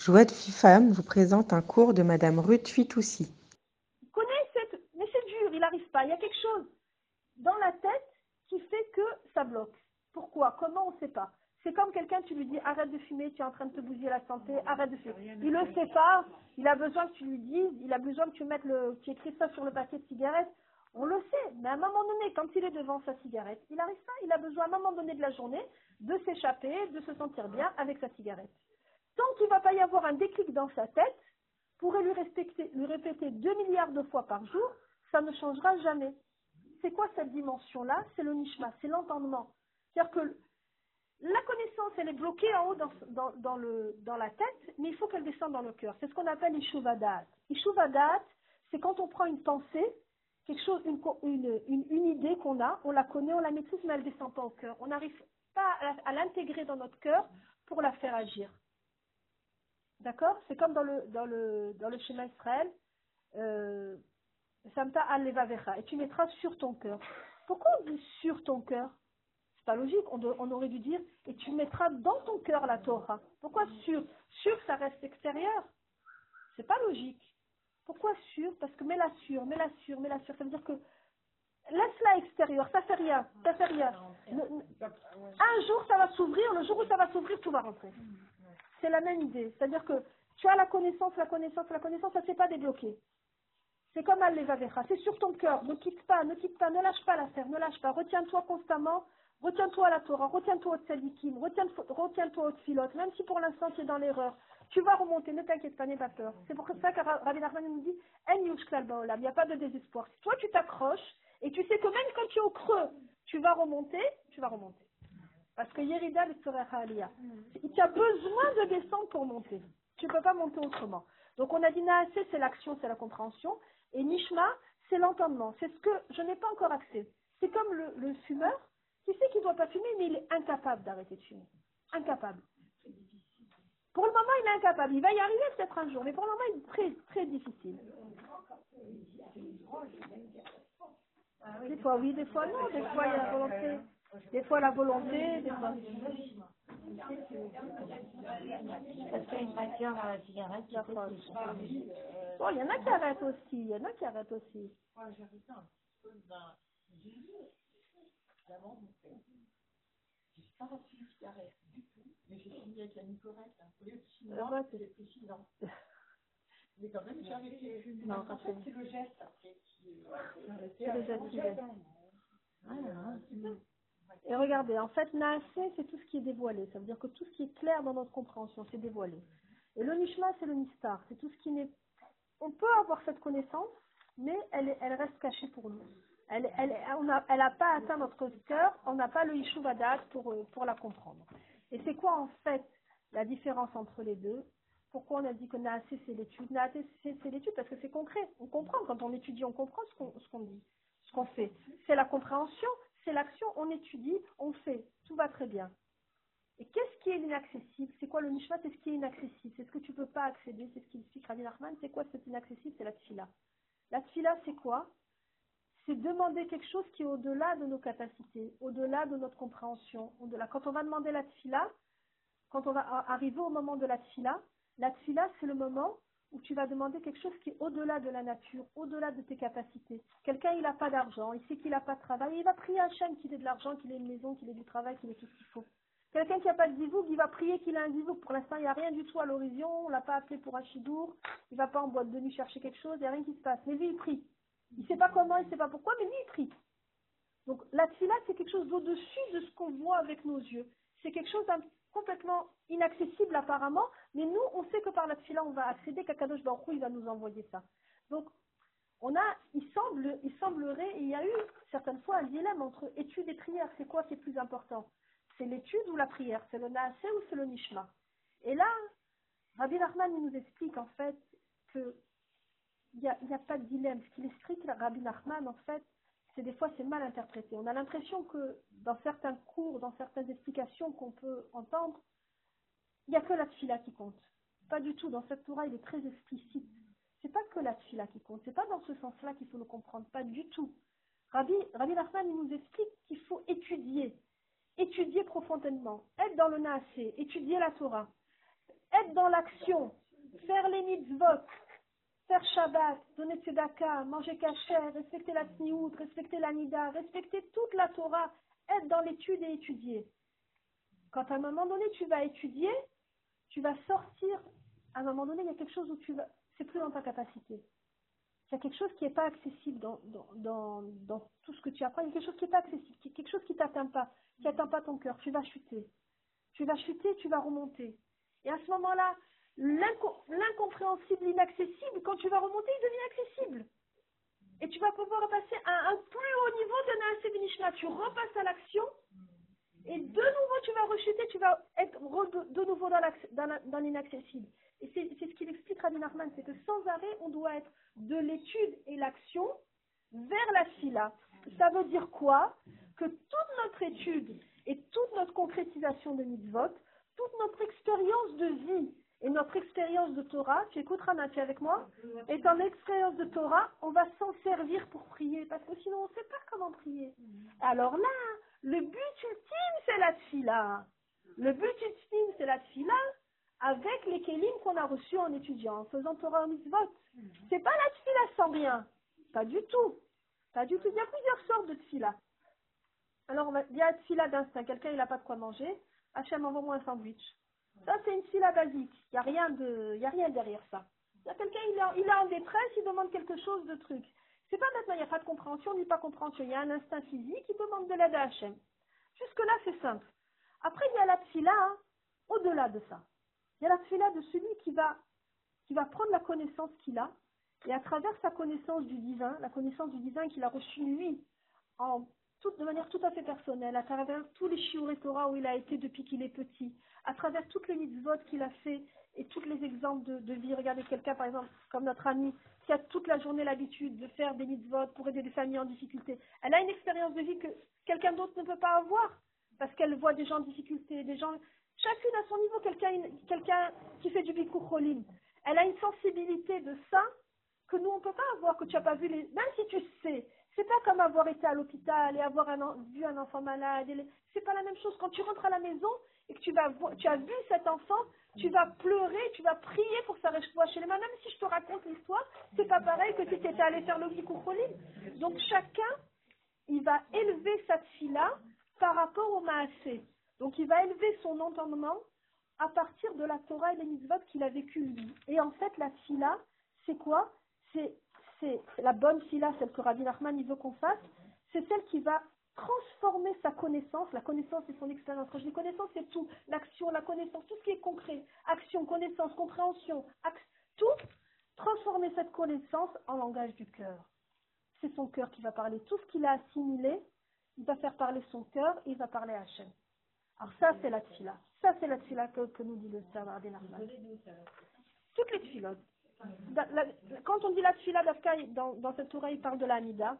Joie de Femme vous présente un cours de Madame Ruth Fitoussi. Il connaît cette... Mais c'est dur, il n'arrive pas. Il y a quelque chose dans la tête qui fait que ça bloque. Pourquoi? Comment? On ne sait pas. C'est comme quelqu'un, tu lui dis arrête de fumer, tu es en train de te bousiller la santé, arrête de fumer. Il le sait pas, il a besoin que tu lui dises, il a besoin que tu mettes le, tu écris ça sur le paquet de cigarette. On le sait, mais à un moment donné, quand il est devant sa cigarette, il n'arrive pas, il a besoin à un moment donné de la journée de s'échapper, de se sentir bien avec sa cigarette. Tant qu'il ne va pas y avoir un déclic dans sa tête, pourrait lui, lui répéter 2 milliards de fois par jour, ça ne changera jamais. C'est quoi cette dimension-là? C'est le nishma, c'est l'entendement. C'est-à-dire que la connaissance, elle est bloquée en haut dans la tête, mais il faut qu'elle descende dans le cœur. C'est ce qu'on appelle Ishuvadat. Ishuvadat, c'est quand on prend une pensée, quelque chose, une, une, une, idée qu'on a, on la connaît, on la maîtrise, mais elle ne descend pas au cœur. On n'arrive pas à, l'intégrer dans notre cœur pour la faire agir. D'accord? C'est comme dans le, dans, le, dans le schéma Israël, euh, Samta al et tu mettras sur ton cœur. Pourquoi on dit sur ton cœur? C'est pas logique, on, on, aurait dû dire et tu mettras dans ton cœur la Torah. Pourquoi sur Sur, ça reste extérieur? C'est pas logique. Pourquoi sur? Parce que mets-la sur, mets-la sur, mets-la sur. Ça veut dire que laisse-la extérieur, ça fait rien, ça fait rien. Un jour, ça va s'ouvrir, le jour où ça va s'ouvrir, tout va rentrer. C'est la même idée. C'est-à-dire que tu as la connaissance, la connaissance, la connaissance, ça ne s'est pas débloqué. C'est comme Al-Levavecha, c'est sur ton cœur. Ne quitte pas, ne quitte pas, ne lâche pas l'affaire, ne lâche pas. Retiens-toi constamment, retiens-toi à la Torah, retiens-toi au tzadikim, retiens-toi au tfilot, même si pour l'instant tu es dans l'erreur. Tu vas remonter, ne t'inquiète pas, n'aie pas peur. C'est pour ça que Rabbi Nachman nous dit, il n'y a pas de désespoir. Si toi tu t'accroches, et tu sais que même quand tu es au creux, tu vas remonter, tu vas remonter. Parce que Yerida Aliyah. Tu as besoin de descendre pour monter. Tu ne peux pas monter autrement. Donc on a dit Naasé, c'est l'action, c'est la compréhension. Et Nishma, c'est l'entendement. C'est ce que je n'ai pas encore accès. C'est comme le, fumeur qui sait qu'il ne doit pas fumer, mais il est incapable d'arrêter de fumer. Incapable. Pour le moment, il est incapable. Il va y arriver peut-être un jour, mais pour le moment, il est très, très difficile. Des fois oui, des fois non. Des fois, il y a volonté. Des fois, la volonté, des fois. Parce qu'il y a une matière dans la cigarette qui Bon, il y en a qui arrêtent aussi. Il y en a qui arrêtent aussi. J'ai pas reçu une cigarette du tout, mais j'ai fini avec la Nicorette. Au lieu de 6 mois, j'ai pris 6 ans. Mais quand même, j'ai arrêté. Non, en fait, c'est le geste après. C'est le geste qui Et regardez, en fait, Naasé, c'est tout ce qui est dévoilé. Ça veut dire que tout ce qui est clair dans notre compréhension, c'est dévoilé. Et le Nishma, c'est le Nistar. C'est tout ce qui n'est. On peut avoir cette connaissance, mais elle, reste cachée pour nous. Elle n'a pas atteint notre cœur, on n'a pas le Yishuvadat pour, pour la comprendre. Et c'est quoi en fait la différence entre les deux? Pourquoi on a dit que Naasé c'est l'étude? Naasé c'est l'étude parce que c'est concret. On comprend. Quand on étudie, on comprend ce qu'on dit, ce qu'on fait. C'est la compréhension, c'est l'action. On étudie, on fait. Tout va très bien. Et qu'est-ce qui est inaccessible? C'est quoi le nishma C'est ce qui est inaccessible. C'est ce que tu ne peux pas accéder. C'est ce qu'il explique Rabbi Nachman. C'est quoi cet inaccessible? C'est la tfila. La tfila, c'est quoi? C'est demander quelque chose qui est au-delà de nos capacités, au-delà de notre compréhension. Au-delà. Quand on va demander la tfila, quand on va arriver au moment de la tfila, la tfila, c'est le moment où tu vas demander quelque chose qui est au-delà de la nature, au-delà de tes capacités. Quelqu'un, il n'a pas d'argent, il sait qu'il n'a pas de travail, il va prier Hachem qu'il ait de l'argent, qu'il ait une maison, qu'il ait du travail, qu'il ait tout ce qu'il faut. Quelqu'un qui n'a pas de zivouk, il va prier qu'il a un zivouk. Pour l'instant, il n'y a rien du tout à l'horizon, on ne l'a pas appelé pour un chidour, il ne va pas en boîte de nuit chercher quelque chose, il n'y a rien qui se passe. Mais lui, il prie. Il ne sait pas comment, il ne sait pas pourquoi, mais lui, il prie. Donc la tfila, c'est quelque chose d'au-dessus de ce qu'on voit avec nos yeux. C'est quelque chose complètement inaccessible apparemment, mais nous, on sait que par la on va accéder, qu'Akadosh Baruch il va nous envoyer ça. Donc, on a, il, semble, il semblerait, il y a eu certaines fois un dilemme entre étude et prière. C'est quoi qui est plus important? C'est l'étude ou la prière? C'est le naasé ou c'est le nishma? Et là, Rabbi Nachman nous explique en fait que il n'y a, a, pas de dilemme. Ce qu'il explique, Rabbi Nachman, en fait, c'est des fois c'est mal interprété. On a l'impression que dans certains cours, dans certaines explications qu'on peut entendre, il n'y a que la tfila qui compte. Pas du tout. Dans cette Torah, il est très explicite. C'est pas que la tfila qui compte. C'est pas dans ce sens-là qu'il faut le comprendre. Pas du tout. Rabbi, Rabbi Nachman, nous explique qu'il faut étudier. Étudier profondément. Être dans le naasé. Étudier la Torah. être dans l'action, faire les mitzvot, faire Shabbat, donner tzedaka, manger kasher, respecter la tzniout, respecter la nida, respecter toute la Torah, être dans l'étude et étudier. Quand à un moment donné tu vas étudier, tu vas sortir, à un moment donné il y a quelque chose où tu vas, c'est plus dans ta capacité. Il y a quelque chose qui n'est pas accessible dans, tout ce que tu apprends, il y a quelque chose qui n'est pas accessible, quelque chose qui ne t'atteint pas, qui n'atteint pas ton cœur, tu vas chuter. Tu vas chuter, tu vas remonter. Et à ce moment-là, l'incompréhensible, l'inaccessible, quand tu vas remonter, il devient accessible. Et tu vas pouvoir passer à un plus haut niveau de Naaseh Tu repasses à l'action, et de nouveau tu vas rechuter, tu vas être de nouveau dans l'inaccessible. Et c'est ce qu'il explique Rabbi Nachman, c'est que sans arrêt, on doit être de l'étude et l'action vers la fila. Ça veut dire quoi? Que toute notre étude et toute notre concrétisation de mitzvot, toute notre expérience de vie et notre expérience de Torah, tu écoutes Rana, avec moi Et en expérience de Torah, on va s'en servir pour prier, parce que sinon on ne sait pas comment prier. Alors là, le but ultime, c'est la fila. Le but ultime, c'est la fila avec les kélim qu'on a reçus en étudiant, en faisant Torah au mitzvot. C'est pas la tfila sans rien. Pas du tout. Pas du tout. Il y a plusieurs sortes de tfila. Alors, il y a tfila d'instinct. Quelqu'un, il n'a pas de quoi manger. Hachem, envoie-moi un sandwich. Ça, c'est une tfila basique. Il n'y a, rien a rien derrière ça. A quelqu'un, il, il est en détresse, il demande quelque chose de truc. C'est pas maintenant, il n'y a pas de compréhension, ni pas compréhension. Il y a un instinct physique, il demande de l'aide à Hachem. Jusque-là, c'est simple. Après, il y a la tfila, hein, au-delà de ça. Il y a la tfila de celui qui va, qui va prendre la connaissance qu'il a, et à travers sa connaissance du divin, la connaissance du divin qu'il a reçue lui, en de manière tout à fait personnelle, à travers tous les shiur Torah où il a été depuis qu'il est petit, à travers toutes les mitzvot qu'il a fait et tous les exemples de, vie. Regardez quelqu'un, par exemple, comme notre amie, qui a toute la journée l'habitude de faire des mitzvot pour aider des familles en difficulté. Elle a une expérience de vie que quelqu'un d'autre ne peut pas avoir parce qu'elle voit des gens en difficulté, des gens Chacune à son niveau, quelqu'un quelqu'un qui fait du bikur Elle a une sensibilité de ça que nous, on ne peut pas avoir, que tu n'as pas vu les... Même si tu sais, c'est pas comme avoir été à l'hôpital et avoir vu un enfant malade. C'est pas la même chose. Quand tu rentres à la maison et que tu, as vu cet enfant, tu vas pleurer, tu vas prier pour sa réchoua chez les mains. Même si je te raconte l'histoire, c'est pas pareil que si tu étais allé faire le Donc chacun, il va élever sa fille-là par rapport au maasé. Donc il va élever son entendement à partir de la Torah et les mitzvot qu'il a vécu lui. Et en fait, la fila, c'est quoi? C'est la bonne fila, celle que Rabbi Nachman il veut qu'on fasse, c'est celle qui va transformer sa connaissance. La connaissance, c'est son expérience. Quand je dis connaissance, c'est tout. L'action, la connaissance, tout ce qui est concret. Action, connaissance, compréhension, tout. Transformer cette connaissance en langage du cœur. C'est son cœur qui va parler. Tout ce qu'il a assimilé, il va faire parler son cœur et il va parler à Hachem. Alors ça, c'est la tfila. Ça, c'est la tfila que, que, nous dit le Savar des Toutes les tfilotes. Quand on dit la tfila d'Afka, dans, cette oreille, il parle de la nida.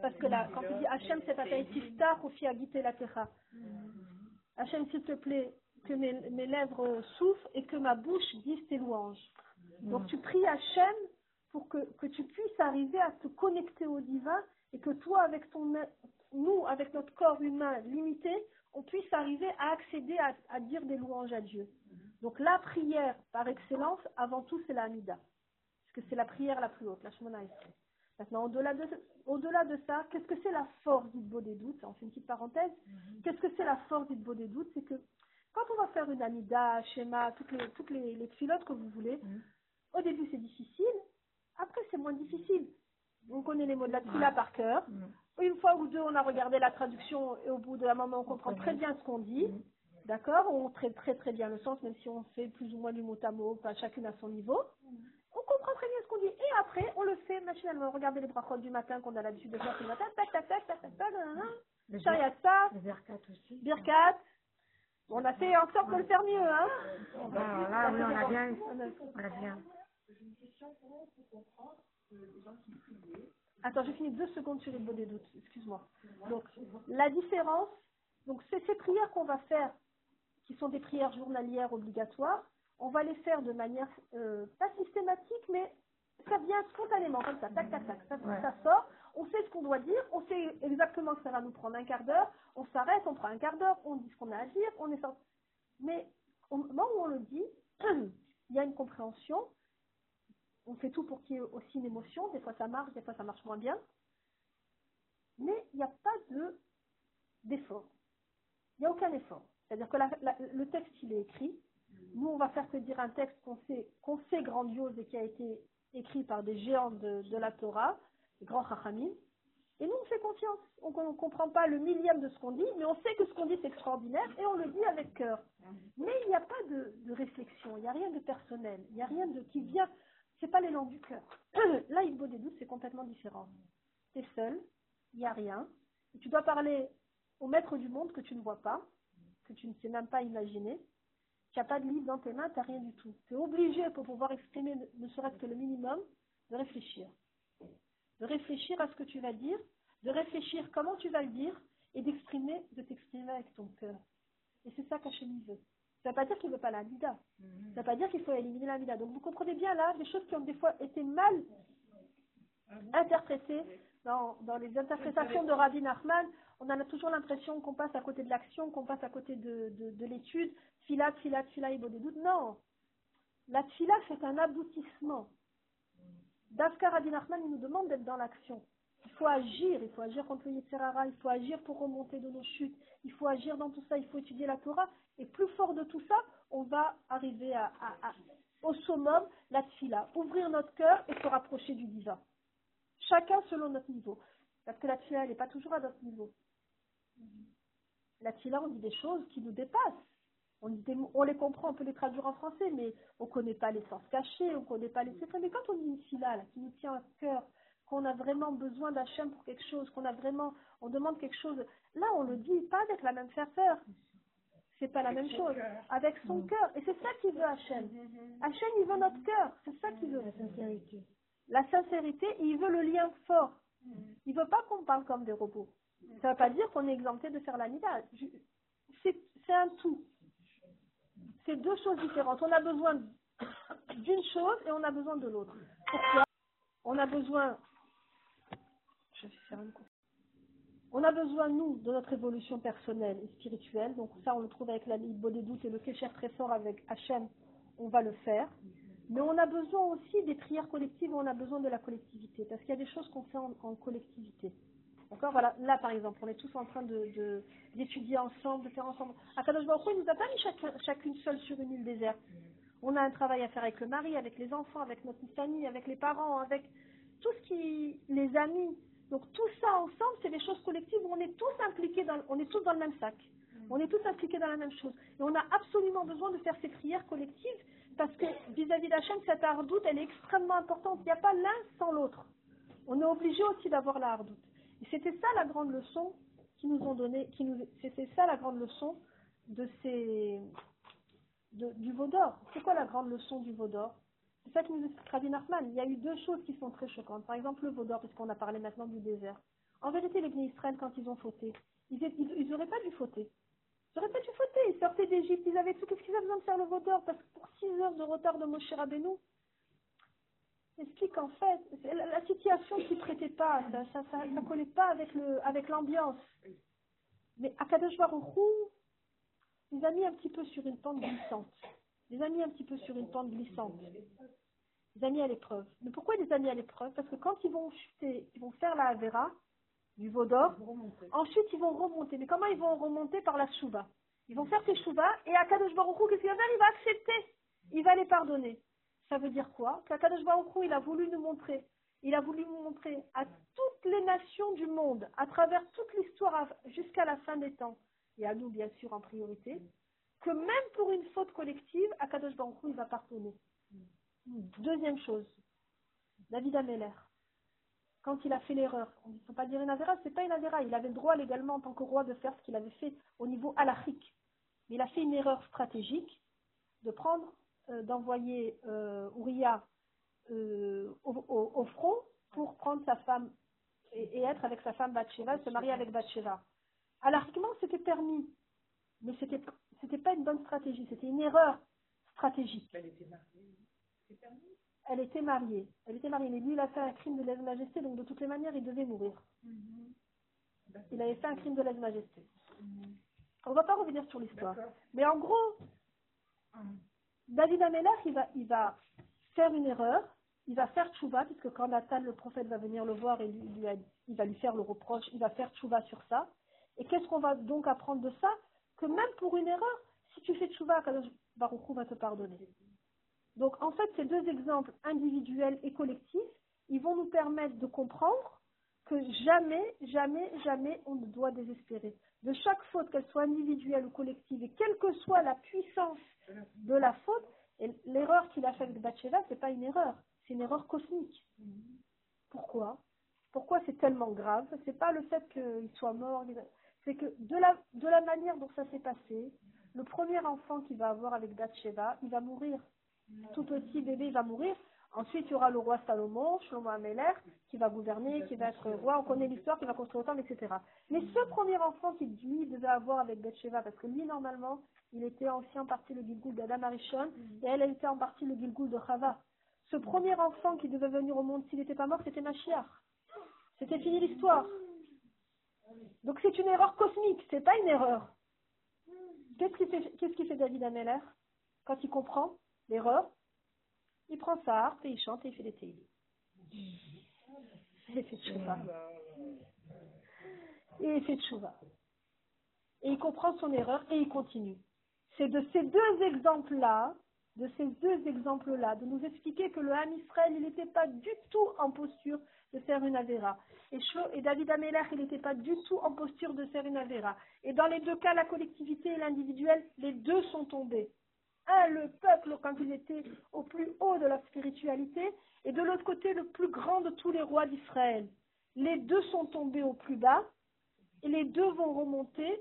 Parce que là, quand il dit Hachem, c'est ta tiftar ou fiagite la techa. Hachem, s'il te plaît, que mes, lèvres souffrent et que ma bouche dise tes louanges. Donc tu pries Hachem pour que tu puisses arriver à te connecter au divin et que toi, avec ton, nous, avec notre corps humain limité, on puisse arriver à accéder à, dire des louanges à Dieu. Donc la prière par excellence, avant tout, c'est la Amida. Parce que c'est la prière la plus haute, la Shemona Maintenant, au-delà de, ça, qu'est-ce que c'est la force du beau des doutes On fait une petite parenthèse. Qu'est-ce que c'est la force du beau des doutes C'est que quand on va faire une Amida, schéma, toutes les, toutes les, les que vous voulez, au début c'est difficile, après c'est moins difficile. On connaît les mots de la Tfila par cœur. Une fois ou deux, on a regardé la traduction et au bout de la moment, on comprend très bien ce qu'on dit. D'accord On traite très très bien le sens, même si on fait plus ou moins du mot à mot, pas chacune à son niveau. On comprend très bien ce qu'on dit. Et après, on le fait machinalement. Regardez les brachot du matin qu'on a l'habitude de faire le matin. Tac, tac, tac, tac, tac, tac, Shariata. Birkat aussi. Birkat. On a fait en sorte de le faire mieux, hein ben, Là, oui, on a bien. On a bien. Priaient Attends, j'ai fini deux secondes sur les des doutes, excuse-moi. Donc, la différence, donc c'est ces prières qu'on va faire, qui sont des prières journalières obligatoires, on va les faire de manière euh, pas systématique, mais ça vient spontanément, comme ça, tac, tac, tac, ça, ça sort, on sait ce qu'on doit dire, on sait exactement que ça va nous prendre un quart d'heure, on s'arrête, on prend un quart d'heure, on dit ce qu'on a à dire, on est sorti. Mais au moment où on le dit, il y a une compréhension. On fait tout pour qu'il y ait aussi une émotion. Des fois ça marche, des fois ça marche moins bien. Mais il n'y a pas de d'effort. Il n'y a aucun effort. C'est-à-dire que le texte, il est écrit. Nous, on va faire que dire un texte qu'on sait, qu'on sait grandiose et qui a été écrit par des géants de, de la Torah, des grands chachamim. Et nous, on fait confiance. On ne comprend pas le millième de ce qu'on dit, mais on sait que ce qu'on dit, c'est extraordinaire et on le dit avec cœur. Mais il n'y a pas de, de réflexion, il n'y a rien de personnel, il n'y a rien de qui vient. C'est pas l'élan du cœur. Là, il des doutes, c'est complètement différent. Tu es seul, il n'y a rien. Tu dois parler au maître du monde que tu ne vois pas, que tu ne sais même pas imaginer. Tu n'as pas de livre dans tes mains, tu n'as rien du tout. Tu es obligé, pour pouvoir exprimer ne- serait-ce que le minimum, de réfléchir. De réfléchir à ce que tu vas dire, de réfléchir comment tu vas le dire, et d'exprimer, de t'exprimer avec ton cœur. Et c'est ça qu'Hachem veut. Ça ne veut pas dire qu'il ne veut pas la mida. Ça ne veut pas dire qu'il faut éliminer la mida. Donc vous comprenez bien là, des choses qui ont des fois été mal interprétées dans, dans les interprétations de Rabbi Nachman. On a toujours l'impression qu'on passe à côté de l'action, qu'on passe à côté de, de, de l'étude. Filat, filat, filat, il des doutes. Non. La tfila, c'est un aboutissement. Dafka Rabbi Nachman, il nous demande d'être dans l'action. Il faut agir, il faut agir contre le Yetzirara, il faut agir pour remonter de nos chutes, il faut agir dans tout ça, il faut étudier la Torah. Et plus fort de tout ça, on va arriver à- au summum, la tfila. Ouvrir notre cœur et se rapprocher du divin. Chacun selon notre niveau. Parce que la elle n'est pas toujours à notre niveau. La tfila, on dit des choses qui nous dépassent. On, dit les comprend, on peut les traduire en français, mais on ne connaît pas les sens cachés, on ne connaît pas les secrets. Mais quand on dit une tfila, là, qui nous tient à cœur, qu'on a vraiment besoin d'Hachem pour quelque chose, qu'on a vraiment, on demande quelque chose, là, on le dit pas avec la même ferveur. C'est pas la même chose. Avec son cœur. Et c'est ça qu'il veut Hachem. Hachem, il veut notre cœur. C'est ça qu'il veut. La sincérité. La sincérité, et il veut le lien fort. Il veut pas qu'on parle comme des robots. Ça veut pas dire qu'on est exempté de faire la nida. Je- C'est un tout. C'est deux choses différentes. On a besoin d'une chose et on a besoin de l'autre. Pourquoi? On a besoin. Je vais faire une. On a besoin, nous, de notre évolution personnelle et spirituelle. Donc ça, on le trouve avec la Libre des doutes et le Kécher très fort avec Hachem. On va le faire. Mais on a besoin aussi des prières collectives, on a besoin de la collectivité. Parce qu'il y a des choses qu'on fait en, collectivité. D'accord? Voilà, là par exemple, on est tous en train d'étudier ensemble, de faire ensemble. Akadosh Baruch il nous a pas mis chacun- chacune seule sur une île déserte. On a un travail à faire avec le mari, avec les enfants, avec notre famille, avec les parents, avec tout ce qui, les amis. Donc tout ça ensemble, c'est des choses collectives où on est tous impliqués, on est tous dans le même sac. On est tous impliqués dans la même chose. Et on a absolument besoin de faire ces prières collectives parce que vis-à-vis d'Hachem, cette hardoute, elle est extrêmement importante. Il n'y a pas l'un sans l'autre. On est obligé aussi d'avoir la hardoute. Et c'était ça la grande leçon qui nous ont donné, qui nous, c'était ça la grande leçon de ces, de- du veau d'or. C'est quoi la grande leçon du veau d'or? C'est ça qui nous explique Rabbi Nachman. Il y a eu deux choses qui sont très choquantes. Par exemple, le veau d'or, puisqu'on a parlé maintenant du désert. En vérité, les Israël, quand ils ont fauté, ils n'auraient pas dû fauter. N'auraient pas dû fauter. Ils sortaient d'Égypte, ils avaient tout. Qu'est-ce qu'ils avaient besoin de faire le d'or Parce que pour six heures de retard de Moshe Rabbeinu, explique en fait, la, la situation ne prêtait pas, ça ça, ça, ça collait pas avec l'ambiance. Mais Akadosh Baruch Hu, les a mis un petit peu sur une pente glissante. Les a mis un petit peu sur une pente glissante. Les a mis à l'épreuve. Mais pourquoi les a mis à l'épreuve? Parce que quand ils vont chuter, ils vont faire la Avera, du veau d'or, ensuite ils vont remonter. Mais comment ils vont remonter Par la Shuba. Ils vont faire Teshuva et Akadosh Baruch qu'est-ce qu'il va faire? Il va accepter. Il va les pardonner. Ça veut dire quoi? Qu'Akadosh Baruch Hu, il a voulu nous montrer, il a voulu nous montrer à toutes les nations du monde, à travers toute l'histoire jusqu'à la fin des temps, et à nous bien sûr en priorité, que même pour une faute collective, Akadosh Baruch Hu, il va pardonner. Deuxième chose, David Ameller, quand il a fait l'erreur, on ne peut pas dire une avéra, c'est pas une avéra, il avait le droit légalement en tant que roi de faire ce qu'il avait fait au niveau halachique. Mais il a fait une erreur stratégique de prendre, euh, d'envoyer euh, euh, au, front pour prendre sa femme et, être avec sa femme Bathsheba, se marier avec Bathsheba. Halachiquement, c'était permis, mais c'était c'était pas une bonne stratégie, c'était une erreur stratégique. Elle était mariée. C'est permis? Elle était mariée, elle était mariée, mais lui il a fait un crime de lèse-majesté, donc de toutes les manières il devait mourir. Il avait fait un crime de lèse-majesté. On va pas revenir sur l'histoire. Mais en gros, David Ameller, il va, il va faire une erreur, il va faire tchouva, puisque quand Nathan, le prophète, va venir le voir et lui, lui a- il va lui faire le reproche, il va faire tchouva sur ça. Et qu'est-ce qu'on va donc apprendre de ça? Que même pour une erreur, si tu fais tchouva, Kadosh Baruch Hu va te pardonner. Donc en fait, ces deux exemples individuels et collectifs, ils vont nous permettre de comprendre que jamais, jamais, jamais on ne doit désespérer. De chaque faute, qu'elle soit individuelle ou collective, et quelle que soit la puissance de la faute, l'erreur qu'il a faite avec Bathsheba, c'est pas une erreur, c'est une erreur cosmique. Pourquoi? Pourquoi c'est tellement grave? C'est pas le fait qu'il soit mort, c'est que de la, de la manière dont ça s'est passé, le premier enfant qu'il va avoir avec Bathsheba, il va mourir. Tout petit bébé, va mourir. Ensuite, il y aura le roi Salomon, Shlomo Ameler, qui va gouverner, qui va être roi. On connaît l'histoire, qui va construire le temple, etc. Mais ce premier enfant qu'il lui devait avoir avec Bathsheba, parce que lui, normalement, il était aussi en partie le Gilgoul d'Adam Arishon, et elle, était en partie le Gilgoul de Chava. Ce premier enfant qui devait venir au monde s'il n'était pas mort, c'était Mashiach. C'était fini l'histoire. Donc c'est une erreur cosmique, c'est pas une erreur. Qu'est-ce qui fait, qu'est-ce qui fait David Ameller quand il comprend? L'erreur Il prend sa harpe et il chante et il fait des théilim. Il fait tchouva. Et il fait tchouva. Et il comprend son erreur et il continue. C'est de ces deux exemples-là, de ces deux exemples-là, de nous expliquer que le Ham Israël, il n'était pas du tout en posture de faire une avéra. Et, et David Ameller, il n'était pas du tout en posture de faire une avéra. Et dans les deux cas, la collectivité et l'individuel, les deux sont tombés. Un, le peuple, quand il était au plus haut de la spiritualité, et de l'autre côté, le plus grand de tous les rois d'Israël. Les deux sont tombés au plus bas, et les deux vont remonter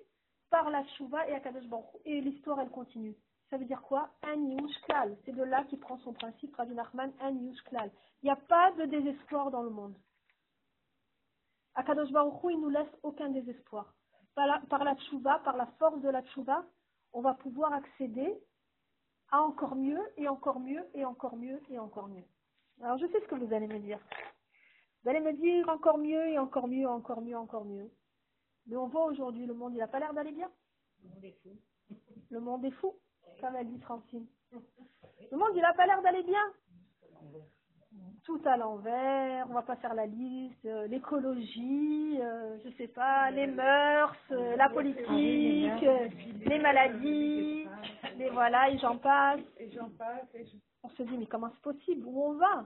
par la Chouva et Akadosh Baruch. Et l'histoire, elle continue. Ça veut dire quoi? Un Yush Klal. C'est de là qu'il prend son principe, Rabbi Nachman, un Yush Klal. Il n'y a pas de désespoir dans le monde. Akadosh Baruch Hu, il nous laisse aucun désespoir. Par la, par par la force de la Tchouva, on va pouvoir accéder à encore mieux, et encore mieux, et encore mieux, et encore mieux. Alors je sais ce que vous allez me dire. Vous allez me dire encore mieux, et encore mieux, encore mieux, encore mieux. Mais on voit aujourd'hui, le monde, il n'a pas l'air d'aller bien. Le monde est fou, comme elle dit Francine. Le monde, il n'a pas l'air d'aller bien. Tout à l'envers, on va pas faire la liste, euh, l'écologie, euh, je sais pas, les mœurs, euh, la politique, euh, les maladies, les voilà, et j'en passe. Et j'en passe, et je... On se dit, mais comment c'est possible? Où on va?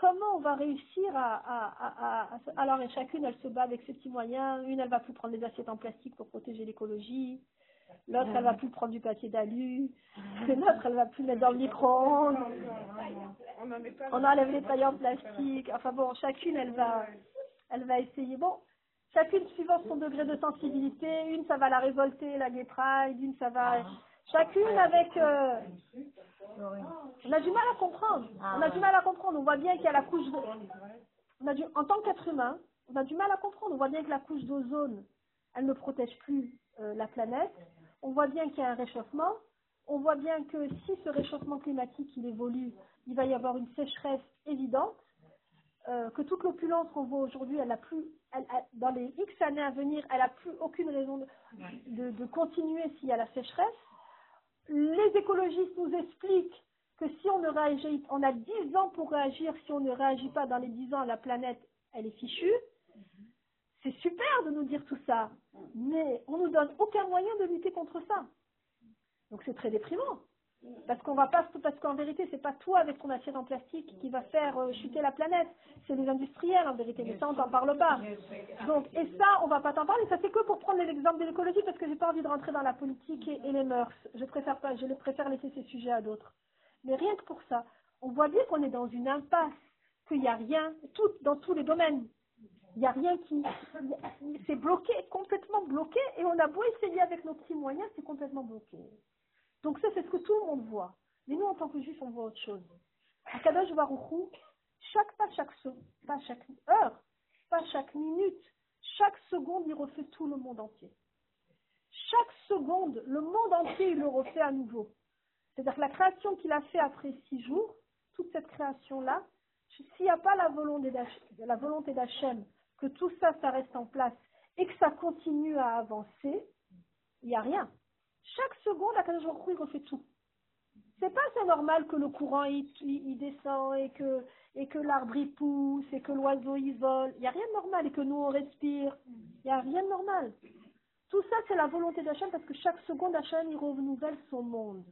Comment on va réussir à, à, à, à- à- Alors, et chacune, elle se bat avec ses petits moyens. Une, elle va plus prendre des assiettes en plastique pour protéger l'écologie. L'autre, elle va plus prendre du papier d'alu. L'autre, elle va plus mettre dans le micro-ondes. On enlève les pailles en plastique. Enfin bon, chacune, elle va, elle va essayer. Bon, chacune suivant son degré de sensibilité. Une, ça va la révolter, la gay pride. Une, ça va... Chacune avec... euh, On a du mal à comprendre. On a du mal à comprendre. On voit bien qu'il y a la couche de... On a du... En tant qu'être humain, on a du mal à comprendre. On voit bien que la couche d'ozone, elle ne protège plus euh, la planète. On voit bien qu'il y a un réchauffement. On voit bien que si ce réchauffement climatique il évolue, il va y avoir une sécheresse évidente. Euh, que toute l'opulence qu'on voit aujourd'hui, elle a plus, elle, elle- dans les X années à venir, elle n'a plus aucune raison de, de, de continuer s'il y a la sécheresse. Les écologistes nous expliquent que si on ne réagit, on a 10 ans pour réagir, si on ne réagit pas dans les 10 ans, la planète, elle est fichue. C'est super de nous dire tout ça, mais on nous donne aucun moyen de lutter contre ça. Donc c'est très déprimant. Parce qu'on va pas, parce qu'en vérité, c'est pas toi avec ton assiette en plastique qui va faire euh, chuter la planète. C'est les industriels en vérité, mais ça on t'en parle pas. Donc, et ça, on va pas t'en parler. Ça c'est que pour prendre l'exemple de l'écologie parce que j'ai pas envie de rentrer dans la politique et, les mœurs. Je préfère pas, je préfère laisser ces sujets à d'autres. Mais rien que pour ça, on voit bien qu'on est dans une impasse, qu'il n'y a rien, dans tous les domaines. Il n'y a rien qui, c'est bloqué, complètement bloqué, et on a beau essayer avec nos petits moyens, c'est complètement bloqué. Donc ça, c'est ce que tout le monde voit. Mais nous, en tant que juifs, on voit autre chose. À Kadosh Baruch Hu, chaque pas, chaque pas chaque heure, pas chaque minute, chaque seconde, il refait tout le monde entier. Chaque seconde, le monde entier, il le refait à nouveau. C'est-à-dire que la création qu'il a fait après six jours, toute cette création-là, s'il n'y a pas la volonté d'Hach- la volonté d'Hachem, que tout ça, ça reste en place et que ça continue à avancer, il n'y a rien. Chaque seconde, la Baruch il refait tout. C'est pas c'est normal que le courant il, descend et que et que l'arbre il pousse et que l'oiseau il vole. Il y a rien de normal et que nous on respire. Il y a rien de normal. Tout ça c'est la volonté d'Hachem parce que chaque seconde Hachem il renouvelle son monde.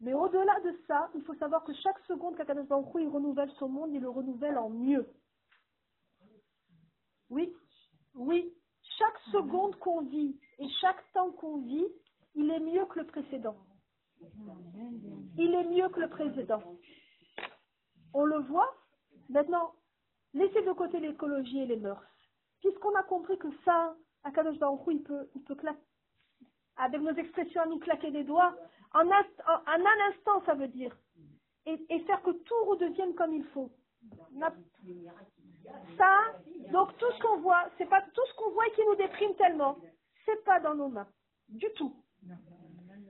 Mais au-delà de ça, il faut savoir que chaque seconde qu'Akadosh Baruch il renouvelle son monde, il le renouvelle en mieux. Oui, oui. Chaque seconde qu'on vit et chaque temps qu'on vit, il est mieux que le précédent. Il est mieux que le précédent. On le voit. Maintenant, laissez de côté l'écologie et les mœurs. Puisqu'on a compris que ça, Akadosh Baruch Hu, il peut, il peut claquer, avec nos expressions à nous claquer des doigts, en un, instant, ça veut dire. Et, faire que tout redevienne comme il faut. Ça, donc tout ce qu'on voit, c'est pas tout ce qu'on voit et qui nous déprime tellement, c'est pas dans nos mains. Du tout.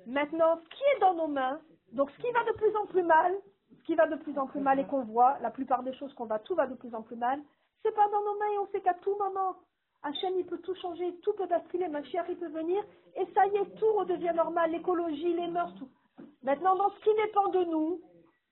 Maintenant, ce qui est dans nos mains, donc ce qui va de plus en plus mal, ce qui va de plus en plus mal et qu'on voit, la plupart des choses qu'on voit, tout va de plus en plus mal, c'est pas dans nos mains et on sait qu'à tout moment, Hachem il peut tout changer, tout peut basculer, Mashiach il peut venir, et ça y est, tout redevient normal, l'écologie, les mœurs, tout. Maintenant, dans ce qui dépend de nous,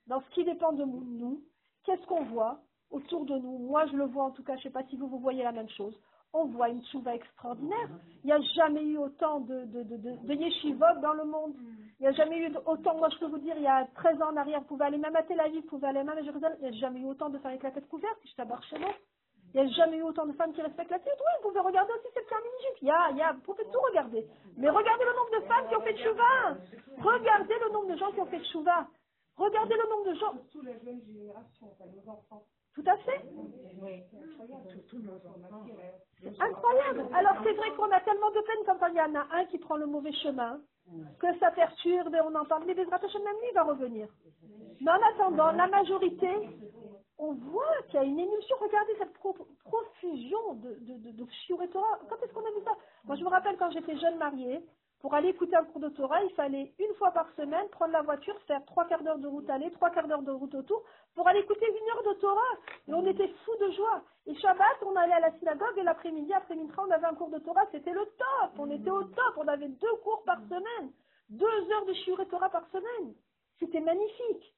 dans ce qui dépend de nous, qu'est-ce qu'on voit autour de nous? Moi, je le vois en tout cas, je ne sais pas si vous, vous voyez la même chose. On voit une tchouva extraordinaire. Il n'y a jamais eu autant de, de, de, de, de yeshivot dans le monde. Il n'y a jamais eu autant, moi je peux vous dire, il y a 13 ans en arrière, vous pouvez aller même à Tel Aviv, vous pouvez aller même à Jérusalem, il n'y a jamais eu autant de femmes avec la tête couverte, je tabarre chez moi. Il n'y a jamais eu autant de femmes qui respectent la tête. Oui, vous pouvez regarder aussi cette femme jupe. Il y a, il y a, vous pouvez tout regarder. Mais regardez le nombre de femmes qui ont fait chouva. Regardez le nombre de gens qui ont fait chouva. Regardez le nombre de gens. Surtout la jeune génération, enfin, nos enfants. Tout à fait. Surtout nos enfants. Incroyable. Alors c'est vrai qu'on a tellement de peine quand il y en a un qui prend le mauvais chemin, que ça perturbe et on entend, mais Bezrat Hashem même va revenir. Mais en attendant, la majorité, on voit qu'il y a une émulsion. Regardez cette pro- profusion de, de, de, de. Quand est-ce qu'on a vu ça? Moi je me rappelle quand j'étais jeune mariée, pour aller écouter un cours de Torah, il fallait une fois par semaine prendre la voiture, faire trois quarts d'heure de route aller, trois quarts d'heure de route autour, pour aller écouter une heure de Torah. Et on était fous de joie. Et Shabbat, on allait à la synagogue et l'après-midi, après Mitra, on avait un cours de Torah. C'était le top. On était au top. On avait deux cours par semaine. Deux heures de shiur Torah par semaine. C'était magnifique.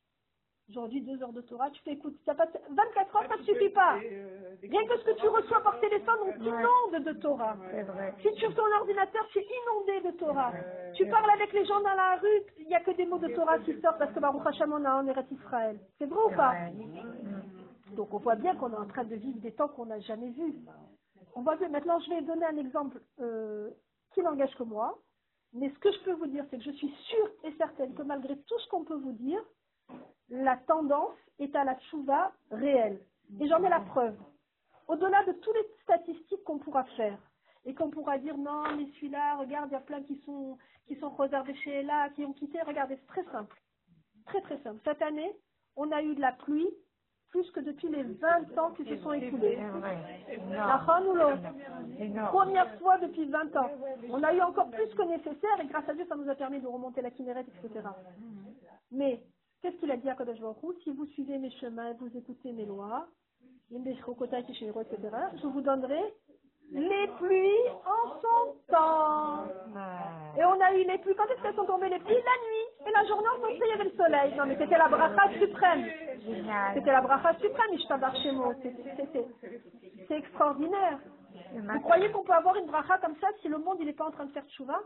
Aujourd'hui, deux heures de Torah, tu t'écoutes. Ça passe 24 heures, ça ne suffit pas. Rien que ce que tu reçois par téléphone, on t'inonde de Torah. C'est vrai. Si tu ouvres ton ordinateur, tu es inondé de Torah. Tu parles avec les gens dans la rue, il n'y a que des mots de Torah qui sortent parce que Baruch Hashem, on a en Eretz Israël. C'est vrai ou pas Ouais. Donc on voit bien qu'on est en train de vivre des temps qu'on n'a jamais vus. On voit bien. Maintenant, je vais donner un exemple euh, qui n'engage que moi. Mais ce que je peux vous dire, c'est que je suis sûre et certaine que malgré tout ce qu'on peut vous dire, la tendance est à la tchouva réelle. Et j'en ai la preuve. Au-delà de toutes les statistiques qu'on pourra faire, et qu'on pourra dire non, mais celui-là, regarde, il y a plein qui sont, qui sont réservés chez là, qui ont quitté. Regardez, c'est très simple. Très très simple. Cette année, on a eu de la pluie plus que depuis les 20 ans qui se sont écoulés. La. Première fois depuis 20 ans. On a eu encore plus que nécessaire et grâce à Dieu, ça nous a permis de remonter la Kinneret, etc. Mais, qu'est-ce qu'il a dit à Hu? Si vous suivez mes chemins, vous écoutez mes lois, etc., je vous donnerai les pluies en son temps. Et on a eu les pluies. Quand est-ce qu'elles sont tombées les pluies? La nuit. Et la journée, on pensait qu'il y avait le soleil. Non, mais c'était la bracha suprême. C'était la bracha suprême, Ishtabar Shemo. C'est extraordinaire. Vous croyez qu'on peut avoir une bracha comme ça si le monde il n'est pas en train de faire tchouva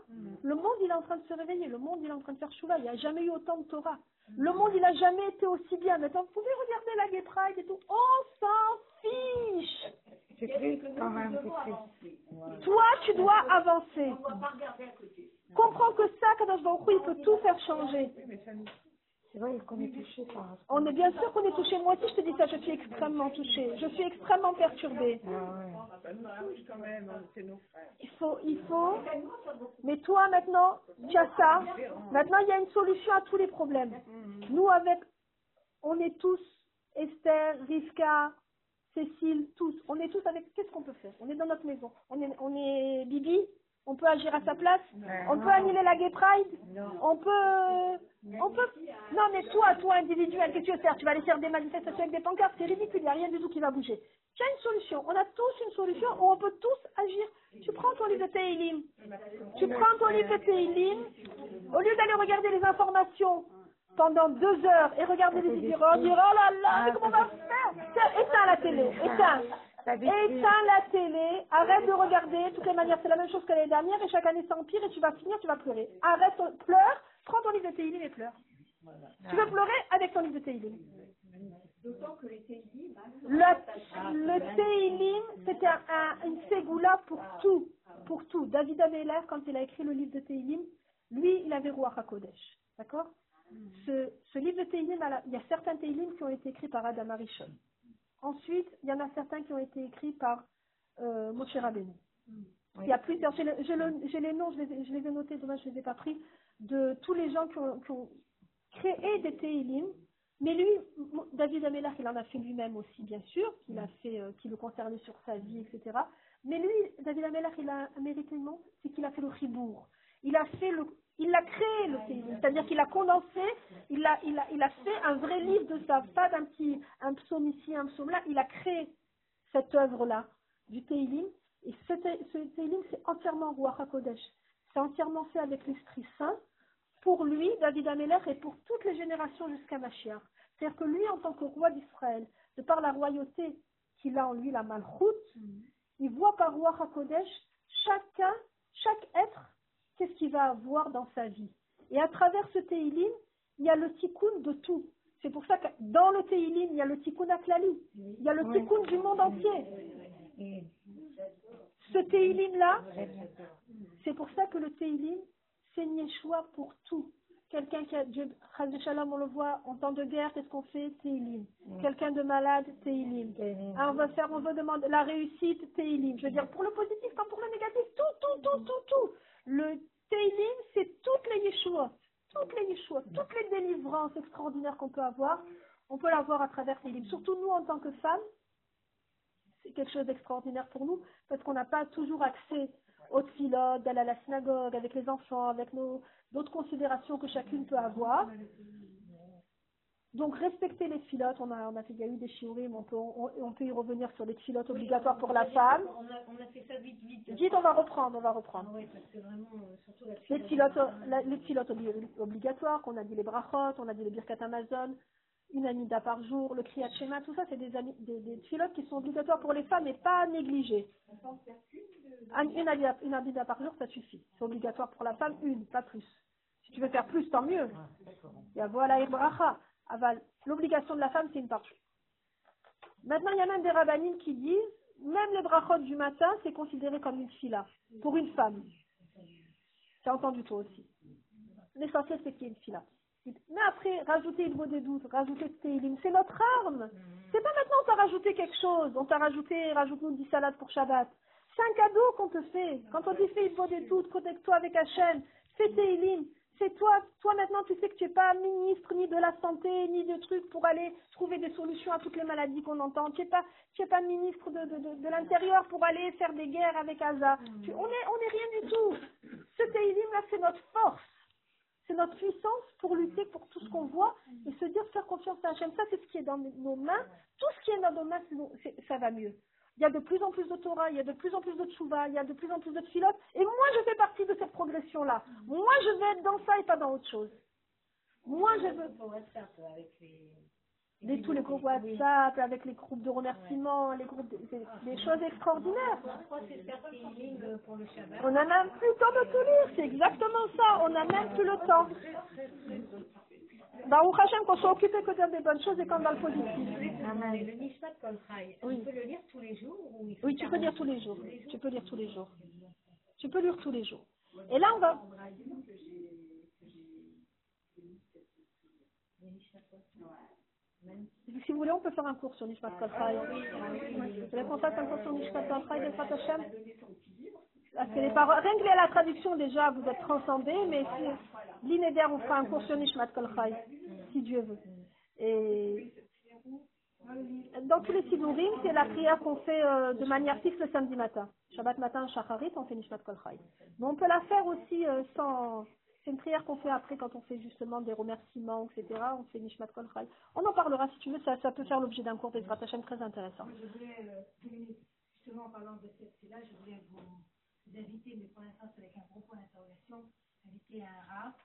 Le monde il est en train de se réveiller, le monde il est en train de faire tchouva. Il n'y a jamais eu autant de Torah. Le monde il n'a jamais été aussi bien. Maintenant, vous pouvez regarder la Gay Pride et tout. On s'en fiche. C'est triste quand même, triste. Toi, tu dois avancer. Comprends que ça, Kadosh Baruch Hu, il peut tout faire changer. C'est vrai qu'on est touché par On est bien sûr qu'on est touché. Moi aussi, je te dis ça, je suis extrêmement touchée. Je suis extrêmement perturbée. Ah ouais. Ça nous touche quand même, c'est nos frères. Il faut, il faut. Mais toi, maintenant, tu as ça. Maintenant, il y a une solution à tous les problèmes. Nous, avec, on est tous, Esther, Rivka, Cécile, tous. On est tous avec, qu'est-ce qu'on peut faire? On est dans notre maison. On est, on est Bibi. On peut agir à sa place? On peut annuler la Gay Pride? On peut, on peut? Non, mais toi, toi, individuel, qu'est-ce que tu veux faire? Tu vas aller faire des manifestations avec des pancartes. C'est ridicule. Il n'y a rien du tout qui va bouger. Tu as une solution. On a tous une solution où on peut tous agir. Tu prends ton livre de Teilim. Tu prends ton livre de Teilim. Au lieu d'aller regarder les informations pendant deux heures et regarder les vidéos, dire oh là là, mais comment on va faire? Éteins la télé, éteins. Éteins la télé, arrête de regarder. De toutes les manières, c'est la même chose que l'année dernière et chaque année ça empire et tu vas finir, tu vas pleurer. Arrête, pleure, prends ton livre de Teilim et pleure. Tu veux pleurer avec ton livre de Teilim. D'autant que les Teilim, Le, le Teilim, c'était un, un- une ségoula pour tout. Pour tout. David Ameller, quand il a écrit le livre de Teilim, lui, il avait Ruach HaKodesh. D'accord? Ce, ce livre de Teilim, il y a certains Teilim qui ont été écrits par Adam Arishon. Ensuite, il y en a certains qui ont été écrits par euh, Moshe Rabbeinu. Il y a plusieurs, j'ai le- le- les noms, je les, ai- je les ai notés, dommage, je ne les ai pas pris, de tous les gens qui ont, qui ont créé des Teilim. Mais lui, David Ameller, il en a fait lui-même aussi, bien sûr, qu'il a fait, euh, qui le concernait sur sa vie, etc. Mais lui, David Ameller, il a un mérite immense, c'est qu'il a fait le chibour. Il a fait le, il a créé le Teilim, c'est-à-dire qu'il a condensé, il a, il a, il a fait un vrai livre de ça, pas d'un petit, un psaume ici, un psaume là. Il a créé cette œuvre-là du Teilim. Et ce, ce Teilim, c'est entièrement Ruach HaKodesh. C'est entièrement fait avec l'Esprit Saint pour lui, David Ameller, et pour toutes les générations jusqu'à Mashiach. C'est-à-dire que lui, en tant que roi d'Israël, de par la royauté qu'il a en lui, la malchoute, il voit par Ruach HaKodesh chacun, chaque être, qu'est-ce qu'il va avoir dans sa vie. Et à travers ce Teilim, il y a le tikkun de tout. C'est pour ça que dans le Teilim, il y a le tikkun Aklali. Il y a le tikkun du monde entier. Ce Teilim-là, c'est pour ça que le Teilim, c'est une Yeshua pour tout. Quelqu'un qui a, Dieu, Shalom, on le voit, en temps de guerre, qu'est-ce qu'on fait? Teilim. Quelqu'un de malade, Teilim. Ah, on va faire, on veut demander la réussite, Teilim. Je veux dire, pour le positif comme pour le négatif, tout, tout, tout, tout, tout. Le Teilim, c'est toutes les Yeshua. Toutes les Yeshua, toutes les délivrances extraordinaires qu'on peut avoir, on peut l'avoir à travers Teilim. Surtout nous, en tant que femmes, c'est quelque chose d'extraordinaire pour nous parce qu'on n'a pas toujours accès filotes, d'aller à la synagogue avec les enfants, avec nos d'autres considérations que chacune peut avoir. Donc respecter les filotes, on a, on a fait, il y a eu des shiurim, on peut, on, on peut y revenir sur les filotes obligatoires pour la femme. On a, on a fait ça vite, vite. Vite, on va reprendre, on va reprendre. Oui, parce que vraiment, euh, surtout la Les filotes, la- les filotes obli- obligatoires, qu'on a dit les brachot, on a dit les birkat Amazon, une amida par jour, le kriyat shema, tout ça, c'est des, des, des filotes qui sont obligatoires pour les femmes et pas négligées. Un- Une amida, une amida par jour, ça suffit. C'est obligatoire pour la femme, une, pas plus. Si tu veux faire plus, tant mieux. Il y a voilà, et bracha. Aval. L'obligation de la femme, c'est une par jour. Maintenant, il y a même des rabbinines qui disent, même les brachot du matin, c'est considéré comme une fila, pour une femme. C'est entendu toi aussi. L'essentiel, c'est qu'il y ait une fila. Mais après, rajouter une des doutes, rajouter Teilim, c'est notre arme. C'est pas maintenant on t'a rajouté quelque chose, on t'a rajouté, rajoute-nous 10 salades pour Shabbat. C'est un cadeau qu'on te fait. Quand on dit fais une des doutes, connecte-toi avec Hachem, fais Teilim. C'est toi, toi maintenant tu sais que tu n'es pas ministre ni de la santé, ni de trucs pour aller trouver des solutions à toutes les maladies qu'on entend. Tu n'es pas, tu es pas ministre de, de, de, de l'intérieur pour aller faire des guerres avec Gaza. Tu- on est, on est rien du tout. Ce Teilim là, c'est notre force. C'est notre puissance pour lutter pour tout ce qu'on voit et se dire faire confiance à Hachem. Ça, c'est ce qui est dans nos mains. Tout ce qui est dans nos mains, ça va mieux. Il y a de plus en plus de Torah, il y a de plus en plus de Tchouva, il y a de plus en plus de Tfilot. Et moi, je fais partie de cette progression-là. Moi, je veux être dans ça et pas dans autre chose. Moi, je veux... Les... Les, tous les groupes WhatsApp, avec les groupes de remerciements, les groupes, des, des- des choses extraordinaires. Euh, On n'a même plus le temps de tout lire, c'est exactement ça, on n'a même plus le temps. Baruch Hashem, qu'on soit occupé que de dire des bonnes choses et quand dans le positif. Le Nishmat Kol Oui. on peut le lire tous les jours ou Oui, tu peux lire tous les jours. Tu peux lire tous les jours. Tu peux lire tous les jours. Et là, on va. Si vous voulez, on peut faire un cours sur Nishmat Kol. Vous voulez qu'on fasse un cours sur Nishmat Kol Hashem Parce que les paroles, rien que la traduction déjà, vous êtes transcendés, mais si l'inéder, on fera un cours sur Nishmat Kol Chai, si Dieu veut. Et dans tous les Sidurim, c'est la prière qu'on fait euh, de manière fixe le samedi matin. Shabbat matin, Shacharit, on fait Nishmat Kol Chai. Mais on peut la faire aussi euh, sans... C'est une prière qu'on fait après quand on fait justement des remerciements, etc. On fait Nishmat Kol Chai. On en parlera si tu veux, ça, ça peut faire l'objet d'un cours Hashem très intéressant. Je voulais, euh, justement en parlant de cette là je voulais vous, vous inviter, mais pour l'instant c'est avec un gros point d'interrogation, inviter un rat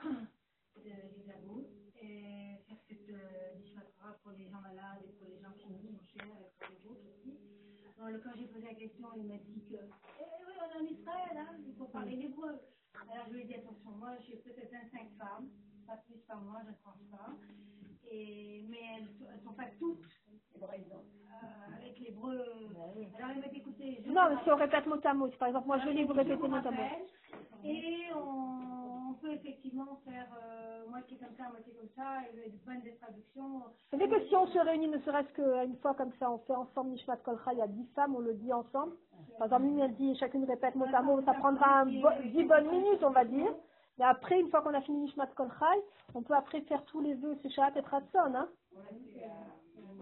de les amours et faire cette euh, pour les gens malades et pour les gens qui nous sont chers et pour les autres aussi. Quand j'ai posé la question, il m'a dit que, eh oui, on est en Israël, hein, il faut parler l'hébreu. Alors, je lui ai dit, attention, moi, j'ai peut-être 25 femmes, pas plus par mois, je ne pense pas. Mais elles ne sont pas toutes avec l'hébreu. Alors, il m'a dit, écoutez, je Non, mais si on répète mot à mot, par exemple, moi je vais vous répéter mot à mot. et on, on peut effectivement faire euh, moitié comme ça, moitié comme ça, et de bonnes des traductions. Vous savez que si on se réunit ne serait-ce qu'une fois comme ça, on fait ensemble Nishmat Kolcha, il y a 10 femmes, on le dit ensemble. Par exemple, une elle dit, chacune répète mot à mot, ça prendra un bo- 10 bonnes minutes, on va dire. Mais après, une fois qu'on a fini Nishmat Kolcha, on peut après faire tous les vœux, c'est Shabbat et Ratson, hein.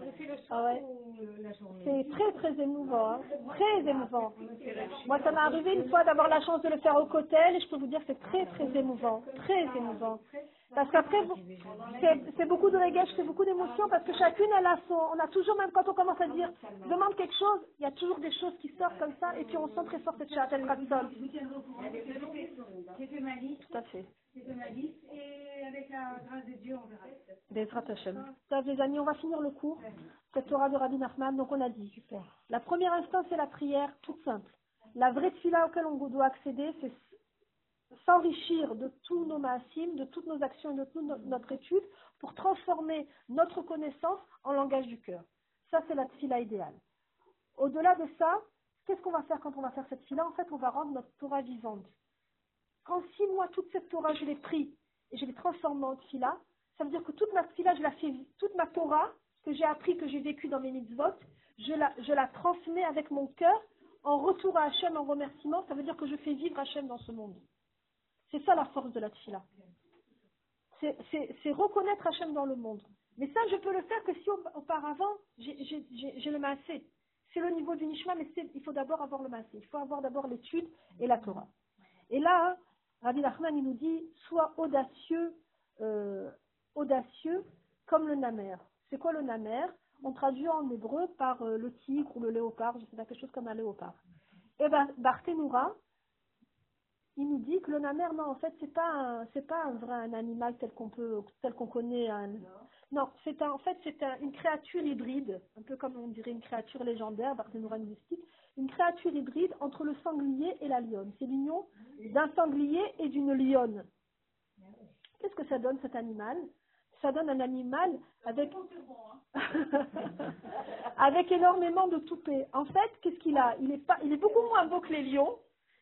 Ah soir ouais. ou le- la journée C'est très très émouvant, hein. très émouvant. Moi, ça m'est arrivé une fois d'avoir la chance de le faire au cotel et je peux vous dire que c'est très très émouvant, très émouvant. Parce qu'après, c'est beaucoup de régage, c'est beaucoup d'émotions parce que chacune elle a son, on a toujours même quand on commence à dire, demande quelque chose, il y a toujours des choses qui sortent comme ça et puis on sent très fort cette chat elle Je vous tiendrai au courant. J'ai fait- J'ai fait ma liste, Tout à fait. et avec la grâce de Dieu, on verra. Les amis, on va finir le cours. Cette Torah de Rabbi Nachman, donc on a dit. Super. La première instance, c'est la prière, toute simple. La vraie fila auquel on doit accéder, c'est s'enrichir de tous nos maasim, de toutes nos actions et de toute no- notre étude pour transformer notre connaissance en langage du cœur. Ça, c'est la fila idéale. Au-delà de ça, qu'est-ce qu'on va faire quand on va faire cette fila En fait, on va rendre notre Torah vivante. Quand si moi, toute cette Torah, je l'ai pris et je l'ai transformée en fila, ça veut dire que toute ma fila, je la toute ma Torah, que j'ai appris, que j'ai vécu dans mes mitzvot, je la, je la transmets avec mon cœur en retour à Hachem en remerciement. Ça veut dire que je fais vivre Hachem dans ce monde. C'est ça la force de la tfila. C'est- reconnaître Hachem dans le monde. Mais ça, je peux le faire que si au- auparavant, j'ai le massé. C'est le niveau du nishma, mais il faut d'abord avoir le massé. Il faut avoir d'abord l'étude et la Torah. Et là, Rabbi Nachman, il nous dit, sois audacieux, euh, audacieux comme le namer. C'est quoi le namer? On traduit en hébreu par euh, le tigre ou le léopard, je sais pas, quelque chose comme un léopard. Et ben, Barthénoura, il nous dit que le namer, non, en fait, c'est pas un, c'est pas un vrai un animal tel qu'on peut, tel qu'on connaît. Un, non, c'est un, en fait, c'est un- une créature hybride, un peu comme on dirait une créature légendaire, Barthénoura nous explique, une créature hybride entre le sanglier et la lionne. C'est l'union d'un sanglier et d'une lionne. Qu'est-ce que ça donne cet animal? Ça donne un animal avec avec énormément de toupets. En fait, qu'est-ce qu'il a? Il est pas, il est beaucoup moins beau que les lions,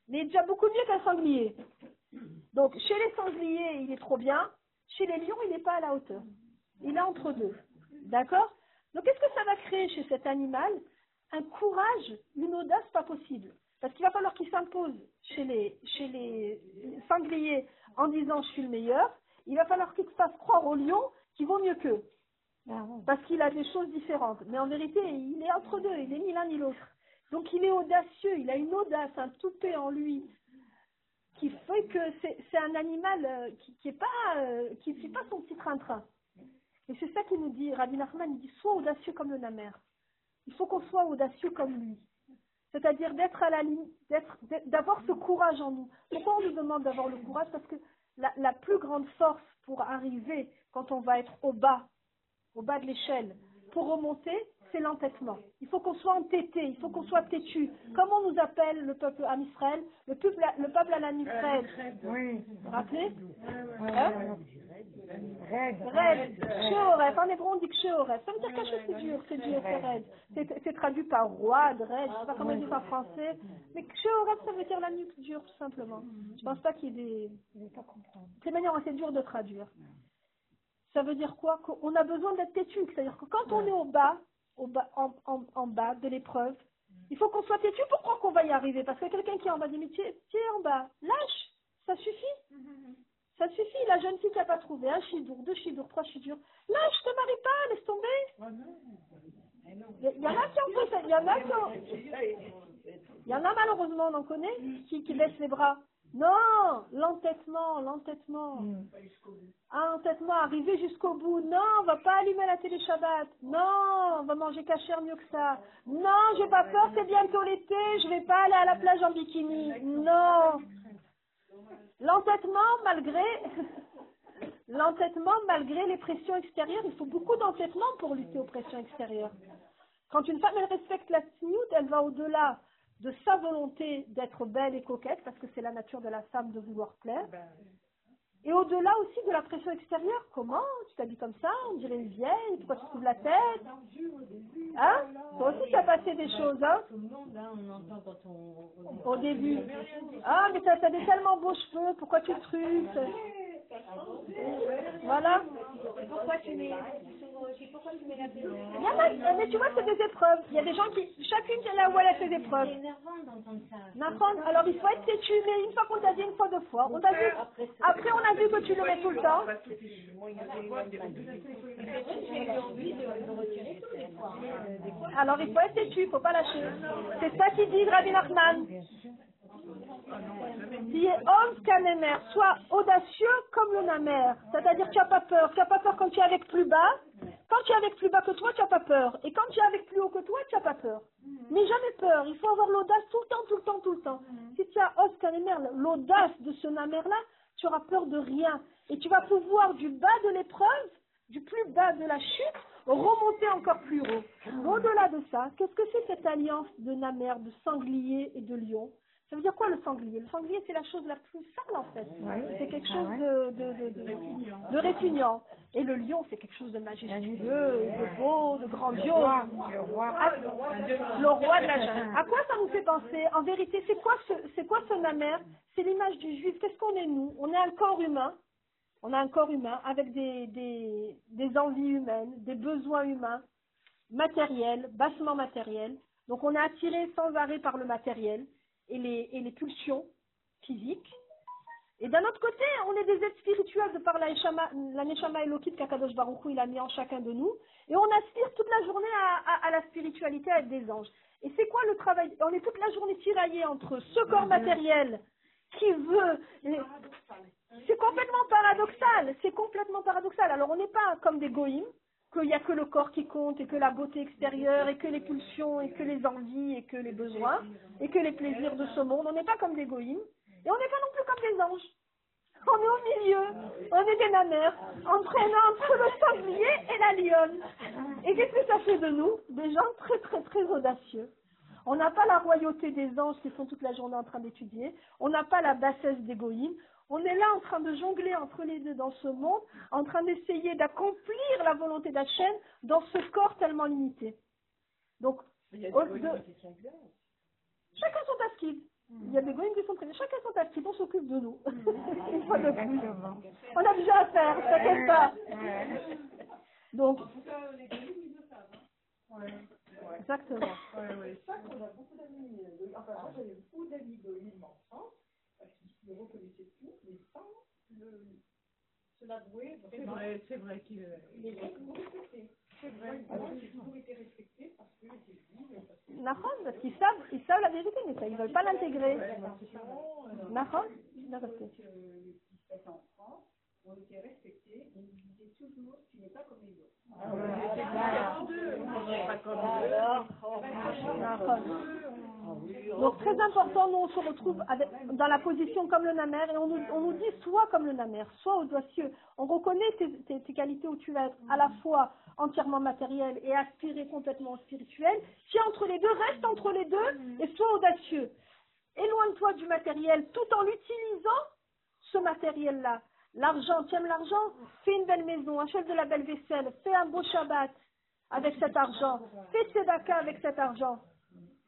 mais il est déjà beaucoup mieux qu'un sanglier. Donc, chez les sangliers, il est trop bien. Chez les lions, il n'est pas à la hauteur. Il est entre deux. D'accord? Donc, qu'est-ce que ça va créer chez cet animal? Un courage, une audace pas possible. Parce qu'il va falloir qu'il s'impose chez les, chez les sangliers en disant je suis le meilleur. Il va falloir qu'il se fasse croire aux lions qu'il vaut mieux qu'eux. Parce qu'il a des choses différentes. Mais en vérité, il est entre deux. Il est ni l'un ni l'autre. Donc il est audacieux. Il a une audace, un toupet en lui qui fait que c'est un animal euh, qui qui est pas euh, qui ne fait pas son petit train-train. Et c'est ça qu'il nous dit, Rabbi Nachman, il dit sois audacieux comme le namer. Il faut qu'on soit audacieux comme lui. C'est-à-dire d'être à la d'être- d'avoir ce courage en nous. Pourquoi on nous demande d'avoir le courage? Parce que la plus grande force pour arriver quand on va être au bas, au bas de l'échelle, pour remonter, c'est l'entêtement. Il faut qu'on soit entêté, il faut qu'on soit têtu. Comme on nous appelle le peuple à Israël, le peuple, le peuple à Israël. Oui. Vous rappelez Hein. Raide. Raide, Sheoref, en hébreu on dit que Sheoref. Ça veut dire quelque chose c'est dur, c'est dur, c'est raide. C'est traduit par roi, raide, je sais pas comment on dit en français. Mais Sheoref, ça veut dire la nuque dure, tout simplement. Je pense pas qu'il y ait des. C'est manière assez dur de traduire. Ça veut dire quoi? Qu'on a besoin d'être têtu. C'est-à-dire que quand on est au bas, au bas en, en, en bas de l'épreuve, il faut qu'on soit têtu pour croire qu'on va y arriver? Parce que quelqu'un qui est en bas dit, mais tu es, en bas, lâche, ça suffit. Ça suffit, la jeune fille qui n'a pas trouvé un chidour, deux chidours, trois chidours. Lâche, te marie pas, laisse tomber. Il y en a qui ont fait il y en a qui. Il y en a malheureusement, on en connaît, qui, qui baissent les bras. Non, l'entêtement, l'entêtement. Ah, entêtement, arriver jusqu'au bout. Non, on va pas allumer la télé Shabbat. Non, on va manger cachère mieux que ça. Non, j'ai pas peur, c'est bientôt l'été, je vais pas aller à la plage en bikini. Non. L'entêtement, malgré, L'entêtement, malgré les pressions extérieures, il faut beaucoup d'entêtement pour lutter aux pressions extérieures. Quand une femme, elle respecte la tsniout, elle va au-delà de sa volonté d'être belle et coquette, parce que c'est la nature de la femme de vouloir plaire, et au-delà aussi de la pression extérieure. Comment Tu t'habilles comme ça On dirait une vieille Pourquoi tu trouves la tête Hein Toi aussi, tu as passé des choses, hein. Au début. Ah, mais t'as as des tellement beaux cheveux, pourquoi tu trucs Voilà. Pourquoi tu mets, mais tu vois, c'est des épreuves. Il y a des gens qui, chacune c'est là où elle a ses épreuves. C'est énervant d'entendre ça. Alors il faut être têtu, mais une fois qu'on t'a dit une fois, deux fois, on t'a dit, après on a vu que tu le mets tout le temps. Alors il faut être têtu, il faut pas lâcher. C'est ça qu'il dit Rabbi Nachman. Dit homme canémer, sois audacieux comme le namer. C'est-à-dire tu n'as pas peur. Tu n'as pas peur quand tu es avec plus bas. Quand tu es avec plus bas que toi, tu n'as pas peur. Et quand tu es avec plus haut que toi, tu n'as pas peur. Mais jamais peur. Il faut avoir l'audace tout le temps, tout le temps, tout le temps. Si tu as os canémer, l'audace de ce namer-là, tu auras peur de rien. Et tu vas pouvoir du bas de l'épreuve, du plus bas de la chute, remonter encore plus haut. Au-delà de ça, qu'est-ce que c'est cette alliance de namer, de sanglier et de lion? Ça veut dire quoi le sanglier? Le sanglier, c'est la chose la plus sale en fait. C'est quelque chose de, de, de, de, de répugnant. Et le lion, c'est quelque chose de majestueux, de beau, de grandiose. Ah, le roi de la jungle. À quoi ça nous fait penser? En vérité, c'est quoi ce, c'est quoi ce namer C'est l'image du juif. Qu'est-ce qu'on est nous? On est un corps humain. On a un corps humain avec des, des, des envies humaines, des besoins humains, matériels, bassement matériels. Donc on est attiré sans arrêt par le matériel et les, et les pulsions physiques. Et d'un autre côté, on est des êtres spirituels de par la Neshama, Elokit qu'Akadosh Baruch Hu, il a mis en chacun de nous. Et on aspire toute la journée à, à- à la spiritualité, à être des anges. Et c'est quoi le travail? On est toute la journée tiraillé entre ce corps matériel qui veut... C'est complètement paradoxal. C'est complètement paradoxal. Alors on n'est pas comme des goïms, qu'il n'y a que le corps qui compte et que la beauté extérieure et que les pulsions et que les envies et que les besoins et que les plaisirs de ce monde. On n'est pas comme des et on n'est pas non plus comme des anges. On est au milieu, on est des nanères, entraînant entre le sanglier et la lionne. Et qu'est-ce que ça fait de nous? Des gens très très très audacieux. On n'a pas la royauté des anges qui sont toute la journée en train d'étudier. On n'a pas la bassesse des. On est là en train de jongler entre les deux dans ce monde, en train d'essayer d'accomplir la volonté d'Hachem dans ce corps tellement limité. Donc, de- chacun son taskid. Il y a des goïms qui sont très... Chacun son taskid, on s'occupe de nous. Une fois de plus. On a déjà à faire, t'inquiète pas. Donc, exactement. Ouais, ouais, ça qu'on a beaucoup d'amis, enfin, moi j'avais beaucoup d'amis goïmes en France, me reconnaissaient tout, mais sans le, se l'avouer. C'est vrai, c'est vrai qu'il nous respectaient. C'est vrai, moi j'ai toujours été respectée parce que j'étais que Nahon, parce qu'ils savent, ils savent la vérité, mais ça, ils veulent pas l'intégrer. Nahon, que les qui se en France ont été respectés, mais ils disaient toujours tu n'es pas comme les autres. Donc très important, nous on se retrouve avec- dans la position comme le namer et on nous, on nous dit sois comme le namer, sois audacieux. On reconnaît tes, tes- tes qualités où tu vas être à la fois entièrement matériel et aspirer complètement au spirituel. Tiens entre les deux, reste entre les deux et sois audacieux. Éloigne-toi du matériel tout en l'utilisant, ce matériel-là. L'argent, tu aimes l'argent Fais une belle maison, achète de la belle vaisselle, fais un beau Shabbat avec cet argent, fais tzedaka avec cet argent.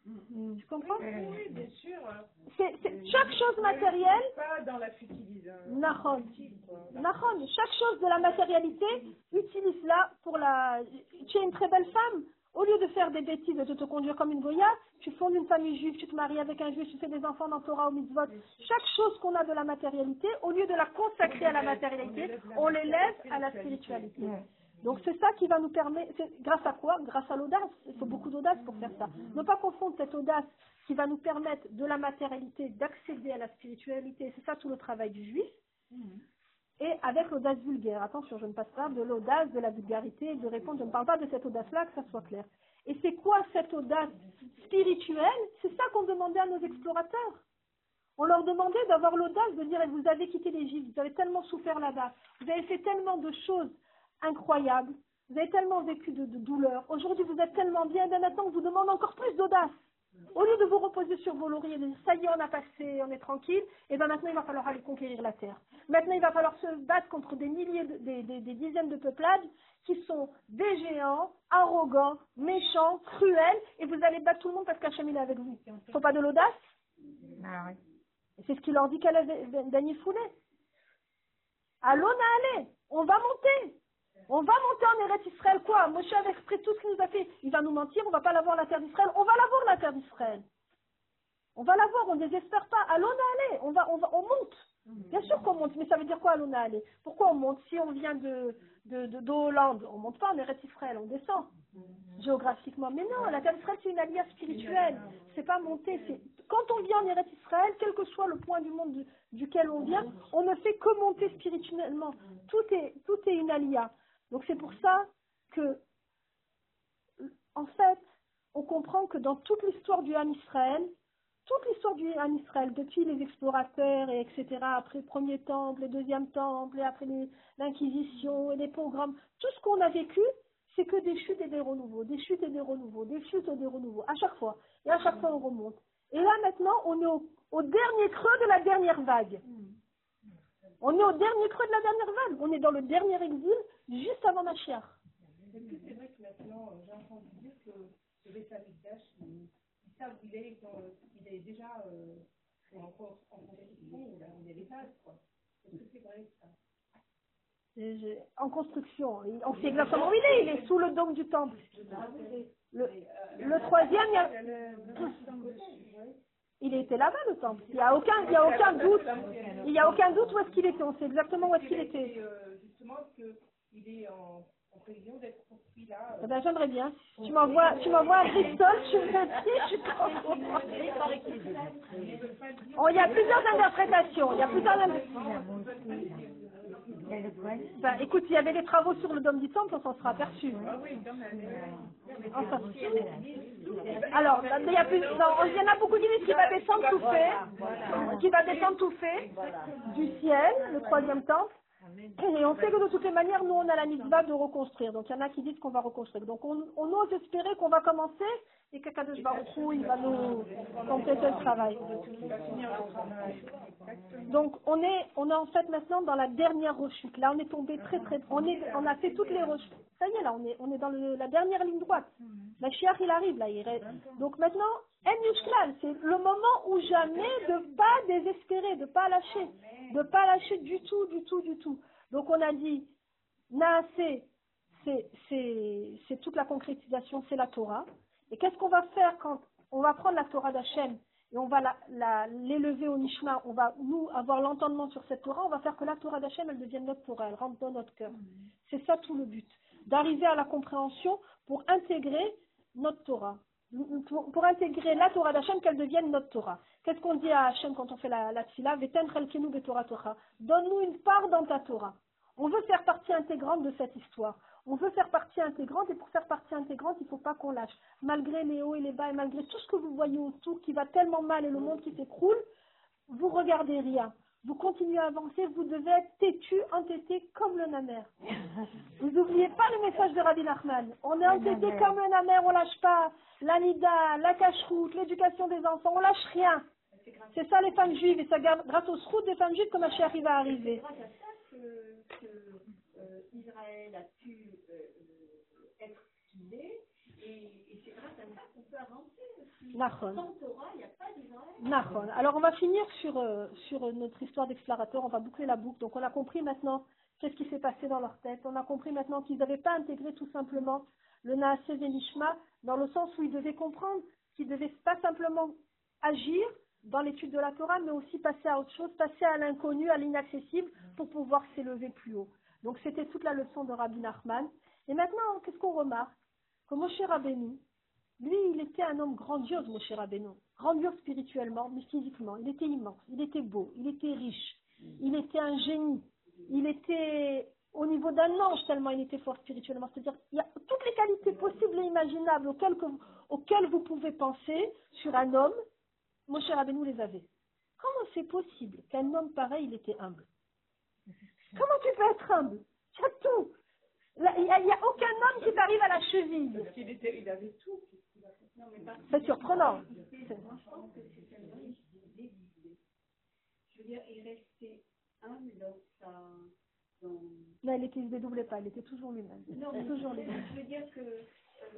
Tu comprends? Oui, bien sûr. c'est, c'est- chaque chose matérielle, Pas dans la futilisation. Nahon. Nahon, chaque chose de la matérialité, utilise-la pour la. Tu es une très belle femme. Au lieu de faire des bêtises et de te conduire comme une goya, tu fondes une famille juive, tu te maries avec un juif, tu fais des enfants dans Torah ou mitzvot. Chaque chose qu'on a de la matérialité, au lieu de la consacrer à la matérialité, on l'élève à la spiritualité. Donc c'est ça qui va nous permettre, grâce à quoi? Grâce à l'audace. Il faut beaucoup d'audace pour faire ça. Ne pas confondre cette audace qui va nous permettre de la matérialité d'accéder à la spiritualité. C'est ça tout le travail du juif. Et avec l'audace vulgaire. Attention, je ne passe pas de l'audace, de la vulgarité, de répondre. Je ne parle pas de cette audace-là, que ça soit clair. Et c'est quoi cette audace spirituelle? C'est ça qu'on demandait à nos explorateurs. On leur demandait d'avoir l'audace de dire vous avez quitté l'Égypte, vous avez tellement souffert là-bas, vous avez fait tellement de choses incroyables, vous avez tellement vécu de, douleurs. Aujourd'hui, vous êtes tellement bien, et bien maintenant, on vous demande encore plus d'audace. Au lieu de vous reposer sur vos lauriers, de dire ça y est, on a passé, on est tranquille, et bien maintenant il va falloir aller conquérir la terre. Maintenant il va falloir se battre contre des milliers, de- des, des- des dizaines de peuplades qui sont des géants, arrogants, méchants, cruels, et vous allez battre tout le monde parce qu'Hachem est avec vous. Faut pas de l'audace? Et C'est ce qu'il leur dit qu'à Dany Foulet. Allons aller, on va monter. On va monter en Eretz Israël quoi? Moshe avec exprès tout ce qu'il nous a fait. Il va nous mentir, on va pas l'avoir la terre d'Israël. On va l'avoir la terre d'Israël. On va l'avoir, on ne désespère pas. Allons aller, on va, on va, on monte. Bien sûr qu'on monte, mais ça veut dire quoi allons aller Pourquoi on monte? Si on vient de de, de, de Hollande, on monte pas en Eretz Israël, on descend géographiquement. Mais non, la terre d'Israël c'est une alliance spirituelle. C'est pas monter. Quand on vient en Eretz Israël, quel que soit le point du monde du- duquel on vient, on ne fait que monter spirituellement. Tout est tout est une alliance. Donc c'est pour ça que, en fait, on comprend que dans toute l'histoire du Ham Israël, toute l'histoire du Ham Israël, depuis les explorateurs et etc., après le premier temple, le deuxième temple, et après l'inquisition et les pogroms, tout ce qu'on a vécu, c'est que des chutes et des renouveaux, des chutes et des renouveaux, des chutes et des renouveaux, à chaque fois. Et à chaque fois, on remonte. Et là, maintenant, on est au, au dernier creux de la dernière vague. On est au dernier creux de la dernière vague. On est dans le dernier exil, juste avant Machiach. Est-ce que c'est vrai que maintenant, euh, j'ai entendu dire que le Beth Amikdash, ils, ils savent où il est, quand, euh, il est déjà euh, en, con- en construction, il a, il a des bases, quoi. Est-ce que c'est vrai ça? En construction. On sait exactement où il est. Il est sous le dôme du temple. Le, le troisième, il, y a- il était là-bas, le temple. Il n'y a aucun, il y a aucun doute. Il n'y a aucun doute où est-ce qu'il était. On sait exactement où est-ce qu'il était. Euh, justement, qu'il est en, en prévision d'être construit là Eh euh, ben, j'aimerais bien. Tu m'envoies, tu m'envoies un Bristol, je viens ici, je suis trop contente. Oh, il y a plusieurs interprétations. Il y a plusieurs Ben, écoute, il y avait les travaux sur le dôme du temple, on s'en sera aperçu. Enfin, alors, il y, a plus, non, il y en a beaucoup qui disent qu'il va descendre tout fait, qui va descendre tout fait du ciel, le troisième temple. Et on sait que de toutes les manières, nous, on a la mitzvah de reconstruire. Donc, il y en a qui disent qu'on va reconstruire. Donc, on, on ose espérer qu'on va commencer et que Kadosh Baruch Hu, il va nous compléter le travail. Donc, on est, en fait maintenant dans la dernière rechute. Là, on est tombé très, très, on on a fait toutes les rechutes. Ça y est, là, on est, dans la dernière ligne droite. La chiar, il arrive, là. Il Donc, maintenant, En c'est le moment où jamais de pas désespérer, de pas lâcher, de pas lâcher du tout, du tout, du tout. Donc, on a dit, Naasé, c'est toute la concrétisation, c'est la Torah. Et qu'est-ce qu'on va faire quand on va prendre la Torah d'Hachem et on va la- la- l'élever au Nishma, on va nous avoir l'entendement sur cette Torah, on va faire que la Torah d'Hachem, elle devienne notre Torah, elle rentre dans notre cœur. C'est ça tout le but, d'arriver à la compréhension pour intégrer notre Torah, pour, pour intégrer la Torah d'Hachem, qu'elle devienne notre Torah. Qu'est-ce qu'on dit à Hachem quand on fait la, la Torah. Donne-nous une part dans ta Torah. On veut faire partie intégrante de cette histoire. On veut faire partie intégrante et pour faire partie intégrante, il ne faut pas qu'on lâche. Malgré les hauts et les bas et malgré tout ce que vous voyez autour qui va tellement mal et le monde qui s'écroule, vous regardez rien. Vous continuez à avancer, vous devez être têtu, entêté comme le namer. Vous n'oubliez pas le message de Rabbi Nachman. On est entêté comme le namer, on lâche pas. L'anida, la cache-route, l'éducation des enfants, on lâche rien. C'est ça les femmes juives et ça grâce aux routes des femmes juives que Machi arrive à arriver. Euh, Israël a pu euh, euh, être fondé, et, et c'est grâce à ça qu'on peut avancer aussi. Sans Torah, il n'y a pas d'Israël. Alors on va finir sur, sur notre histoire d'explorateur, on va boucler la boucle. Donc on a compris maintenant qu'est-ce qui s'est passé dans leur tête. On a compris maintenant qu'ils n'avaient pas intégré tout simplement le Naasé Nishma dans le sens où ils devaient comprendre qu'ils devaient pas simplement agir dans l'étude de la Torah, mais aussi passer à autre chose, passer à l'inconnu, à l'inaccessible pour pouvoir s'élever plus haut. Donc c'était toute la leçon de Rabbi Nachman. Et maintenant, qu'est-ce qu'on remarque? Que Moshe Rabbeinu, lui, il était un homme grandiose, Moshe Rabbeinu. Grandiose spirituellement, mais physiquement. Il était immense, il était beau, il était riche, il était un génie. Il était au niveau d'un ange tellement il était fort spirituellement. C'est-à-dire, il y a toutes les qualités possibles et imaginables auxquelles, auxquelles vous pouvez penser sur un homme. Moshe Rabbeinu les avait. Comment c'est possible qu'un homme pareil, il était humble? Comment tu peux être humble? Tu as tout. Il n'y a, a aucun homme qui t'arrive à la cheville. Parce qu'il était, il avait tout. C'est surprenant. Je veux dire, il restait humble dans sa. Dans... Non, il ne dédoublait pas, il était toujours lui-même. Non, mais toujours lui-même. je veux dire que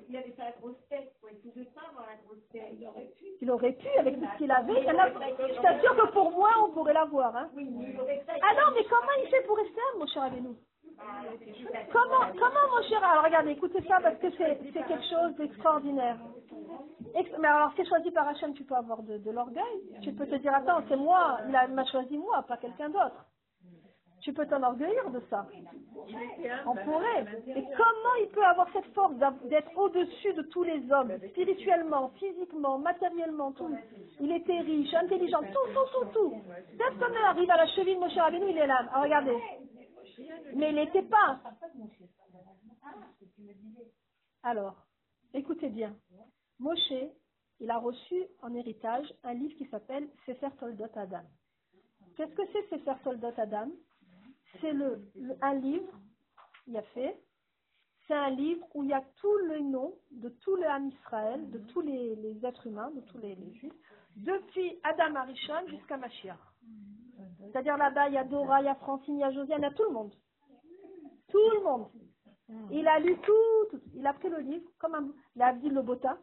il avait la grosse tête. Il pouvait pas avoir la grosse tête. Il aurait pu. Il aurait pu, avec tout ce qu'il avait. il y en a- Je t'assure que pour moi, on pourrait l'avoir. Hein. Oui, mais il aurait pas. Ah non, mais comment il fait pour rester mon cher Abenou Comment, comment mon cher Alors regardez, écoutez ça parce que c'est quelque chose d'extraordinaire. Ex- Mais alors, c'est choisi par Hachem, tu peux avoir de, de l'orgueil. Tu peux te dire, attends, c'est moi, il m'a choisi moi, pas quelqu'un d'autre. Tu peux t'enorgueillir de ça. On pourrait. Et comment il peut avoir cette force d'être au-dessus de tous les hommes, spirituellement, physiquement, matériellement, tout? Il était riche, intelligent, tout, tout, tout, tout. Cet homme arrive à la cheville de Moshe Rabbeinu, il est là. Ah, regardez. Mais il n'était pas. Alors, écoutez bien. Moshe, il a reçu en héritage un livre qui s'appelle Sefer Toldot Adam. Qu'est-ce que c'est Sefer Toldot Adam? C'est le, le- un livre, il y a fait, c'est un livre où il y a tous les noms de tout le Ham Israël, de tous les, les êtres humains, de tous les, les juifs, depuis Adam Arishon jusqu'à Mashiach. C'est-à-dire là-bas, il y a Dora, il y a Francine, il y a Josiane, il y a tout le monde. Tout le monde. Il a lu tout, tout. il a pris le livre, comme un, il a dit le bota.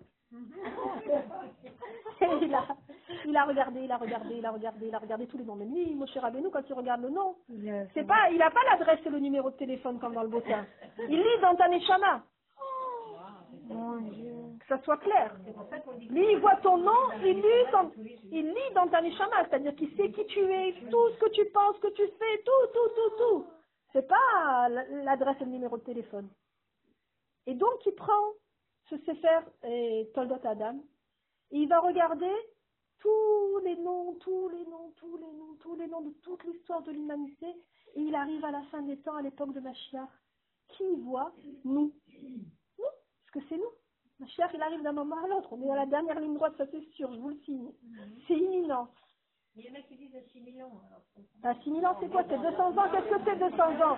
A, regardé, il a regardé, il a regardé, il a regardé tous les noms. Mais lui, Moshe Rabbeinu, quand il regarde le nom, c'est pas, il n'a pas l'adresse et le numéro de téléphone comme dans le bota. Il lit dans ta neshama. Que ça soit clair. Lui, il voit ton nom, il lit dans, il lit dans ta neshama, c'est-à-dire qu'il sait qui tu es, tout ce que tu penses, que tu fais, tout, tout, tout, tout. C'est pas l'adresse et le numéro de téléphone. Et donc, il prend ce Sefer et Toldot Adam, et il va regarder tous les noms, tous les noms, tous les noms, tous les noms de toute l'histoire de l'humanité, et il arrive à la fin des temps, à l'époque de Mashiach. Qui voit Nous? Nous, parce que c'est nous. Mashiach, il arrive d'un moment à l'autre. On est à la dernière ligne droite, ça c'est sûr, je vous le signe. C'est imminent. Il y en a qui disent à 6 millions. Alors, À 6 000 ans, c'est quoi C'est 200 ans? Qu'est-ce que c'est 200 ans?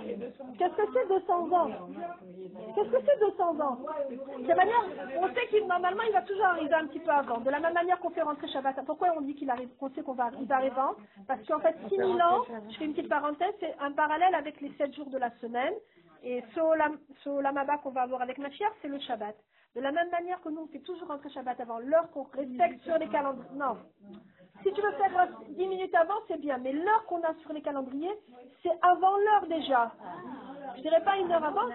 Qu'est-ce que c'est 200 ans? Qu'est-ce que c'est 200 ans? De manière, on sait qu'il normalement il va toujours arriver un petit peu avant. De la même manière qu'on fait rentrer Shabbat. Pourquoi on dit qu'il arrive qu'on sait qu'on va arriver avant? Parce qu'en fait 6 000 ans, je fais une petite parenthèse, c'est un parallèle avec les 7 jours de la semaine. Et ce olam, ce olam haba qu'on va avoir avec Mashiach, c'est le Shabbat. De la même manière que nous, on fait toujours rentrer Shabbat avant l'heure qu'on respecte sur les calendriers. Non. Si tu veux faire 10 minutes avant, c'est bien. Mais l'heure qu'on a sur les calendriers, c'est avant l'heure déjà. Je dirais pas une heure avant,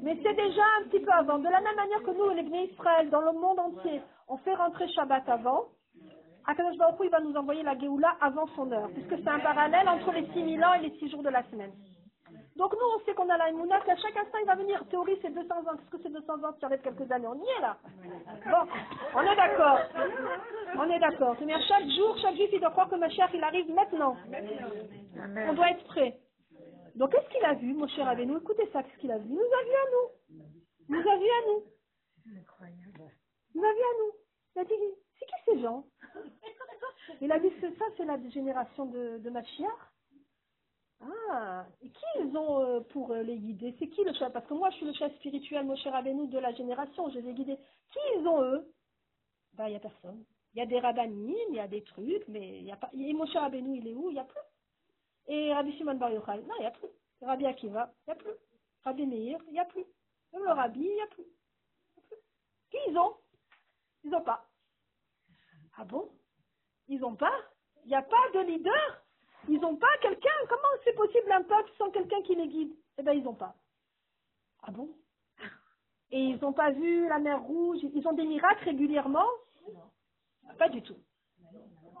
mais c'est déjà un petit peu avant. De la même manière que nous, les Bnei Israël, dans le monde entier, on fait rentrer Shabbat avant. Akadosh Baruch il va nous envoyer la Géoula avant son heure, puisque c'est un parallèle entre les 6000 ans et les 6 jours de la semaine. Donc nous, on sait qu'on a la Emouna, qu'à chaque instant, il va venir. Théorie, c'est 200 ans. Qu'est-ce que c'est 200 ans va être quelques années. On y est là. Bon, on est d'accord. On est d'accord. Mais à chaque jour, chaque juif, il doit croire que Mashiach, il arrive maintenant. On doit être prêt. Donc, qu'est-ce qu'il a vu, mon cher Rabbeinu Écoutez ça, qu'est-ce qu'il a vu? Il nous a vu à nous. Il nous a vu à nous. Il nous a vu à nous. Il a dit, c'est qui ces gens? Il a dit, c'est ça, c'est la génération de, de Mashiach. Ah, et qui ils ont euh, pour euh, les guider C'est qui le chef Parce que moi, je suis le chef spirituel, mon cher Rabbeinu, de la génération, je les ai guidés. Qui ils ont, eux Ben, il n'y a personne. Il y a des rabbanines, il y a des trucs, mais il n'y a pas... Et mon cher Rabbeinu, il est où Il n'y a plus. Et Rabbi Shimon Bar Yochai, non, il n'y a plus. Rabbi Akiva, il n'y a plus. Rabbi Meir, il n'y a plus. Le Rabbi, il n'y a a plus. Qui ils ont Ils n'ont pas. Ah bon Ils n'ont pas Il n'y a pas de leader Ils n'ont pas quelqu'un Comment c'est possible un peuple sans quelqu'un qui les guide? Eh bien, ils n'ont pas. Ah bon? Et ils n'ont pas vu la mer rouge? Ils ont des miracles régulièrement? Pas du tout.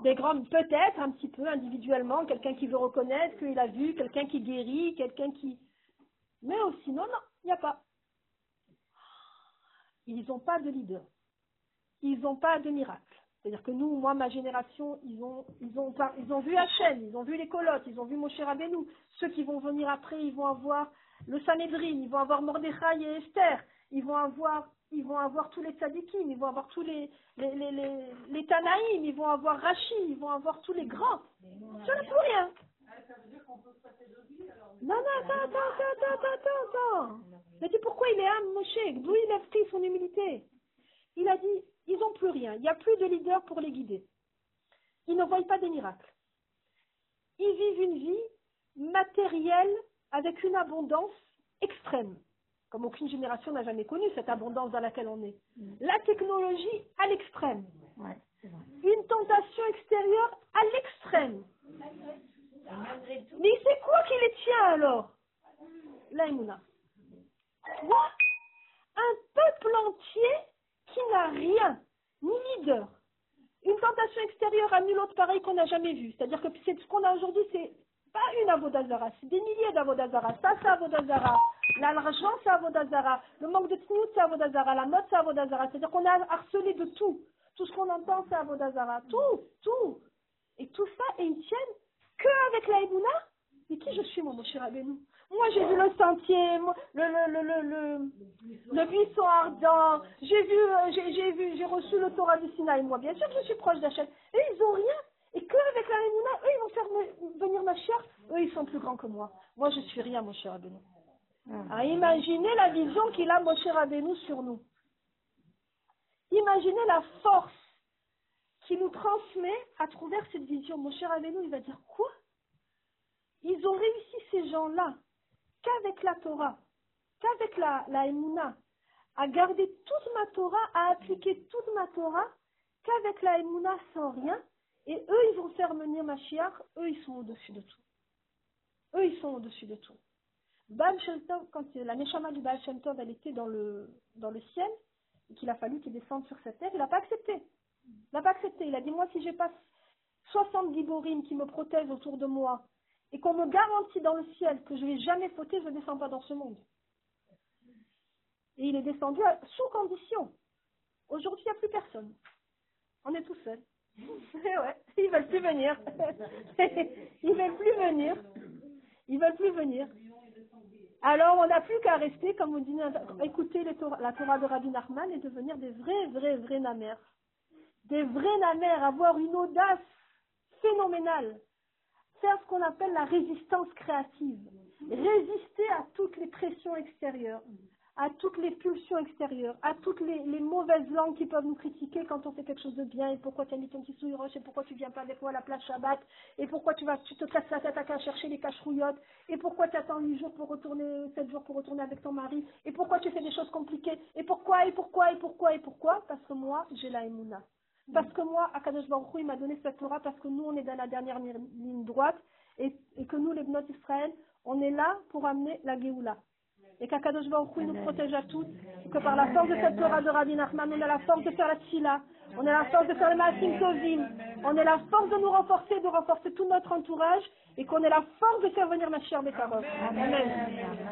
Des grands, peut-être un petit peu individuellement, quelqu'un qui veut reconnaître qu'il a vu, quelqu'un qui guérit, quelqu'un qui... Mais aussi, non, non, il n'y a pas. Ils n'ont pas de leader. Ils n'ont pas de miracle. C'est-à-dire que nous, moi, ma génération, ils ont, ils ont, ils ont vu Hachem, ils ont vu les colottes, ils ont vu Moshe Rabbeinu. Ceux qui vont venir après, ils vont avoir le Sanhedrin, ils vont avoir Mordechai et Esther. ils vont avoir, ils vont avoir tous les tzadikim, ils vont avoir tous les, les, les, les, Tanaïm, ils vont avoir Rashi, ils vont avoir tous les grands. Ça ne peut rien. Non, non, attends, attends, attends, attends, attends, attends. Mais pourquoi il est âme, Moshe? D'où il a pris son humilité? Il a dit, ils n'ont plus rien, il n'y a plus de leader pour les guider. Ils ne voient pas des miracles. Ils vivent une vie matérielle avec une abondance extrême, comme aucune génération n'a jamais connu cette abondance dans laquelle on est. La technologie à l'extrême. Ouais. Une tentation extérieure à l'extrême. Mais c'est quoi qui les tient alors? L'aïmouna. Quoi? Un peuple entier qui n'a rien, ni leader. Une tentation extérieure à nul autre pareil qu'on n'a jamais vu. C'est-à-dire que ce qu'on a aujourd'hui, c'est pas une avodazara, c'est des milliers d'avodazara. Ça, c'est avodazara. L'argent, c'est avodazara. Le manque de tsniout, c'est avodazara. La mode, c'est avodazara. C'est-à-dire qu'on a harcelé de tout. Tout ce qu'on entend, c'est avodazara. Tout, tout. Et tout ça, et ils tiennent que avec la Emouna Mais qui je suis, mon cher Abénou? Moi, j'ai vu le sentier, le, le, le, le, le, le buisson ardent. J'ai vu, euh, j'ai j'ai vu, j'ai reçu le Torah du Sinaï. Moi, bien sûr que je suis proche d'Hachem. Et ils ont rien. Et que avec la eux, ils vont faire me- venir ma chère. Eux, ils sont plus grands que moi. Moi, je suis rien, mon cher Abénou. À imaginer la vision qu'il a, mon cher Abénou, sur nous. Imaginez la force qui nous transmet à travers cette vision. Mon cher Abénou, il va dire quoi? Ils ont réussi ces gens-là qu'avec la Torah, qu'avec la, la Emouna, à garder toute ma Torah, à appliquer toute ma Torah, qu'avec la Emouna sans rien. Et eux, ils vont faire venir Mashiach, eux, ils sont au-dessus de tout. Eux, ils sont au-dessus de tout. Baal quand la Neshama du Baal Shem Tov, elle était dans le, dans le ciel, et qu'il a fallu qu'il descende sur cette terre, il n'a pas accepté. Il n'a pas accepté. Il a dit, moi, si j'ai pas 60 giborim qui me protègent autour de moi, et qu'on me garantit dans le ciel que je ne vais jamais fauter, je ne descends pas dans ce monde. Et il est descendu sous condition. Aujourd'hui, il n'y a plus personne. On est tout seul. ouais, ils veulent plus venir. ils veulent plus venir. Ils veulent plus venir. Alors, on n'a plus qu'à rester, comme on dit, écouter la Torah de Rabbi Nachman et devenir des vrais, vrais, vrais namers. Des vrais namers, avoir une audace phénoménale. Faire ce qu'on appelle la résistance créative. Résister à toutes les pressions extérieures, à toutes les pulsions extérieures, à toutes les, mauvaises langues qui peuvent nous critiquer quand on fait quelque chose de bien, et pourquoi tu as mis ton petit souille roche, et pourquoi tu viens pas avec moi à la plage Shabbat, et pourquoi tu vas, tu te casses la tête à chercher les cacherouillottes, et pourquoi tu attends 8 jours pour retourner, 7 jours pour retourner avec ton mari, et pourquoi tu fais des choses compliquées, et pourquoi, et pourquoi, et pourquoi, et pourquoi, parce que moi, j'ai la émouna. Parce que moi, Akadosh Baruch Hu, il m'a donné cette Torah parce que nous, on est dans la dernière ligne droite et, et que nous, les Bnot Israël, on est là pour amener la Géoula. Et qu'Akadosh Baruch Hu, nous protège à tous. Que par la force de cette Torah de Rabbi Nachman, on a la force de faire la Tchila. On a la force de faire le Maasim Tovim. On a la force de nous renforcer, de renforcer tout notre entourage. Et qu'on ait la force de faire venir ma chère Bekarov. Amen.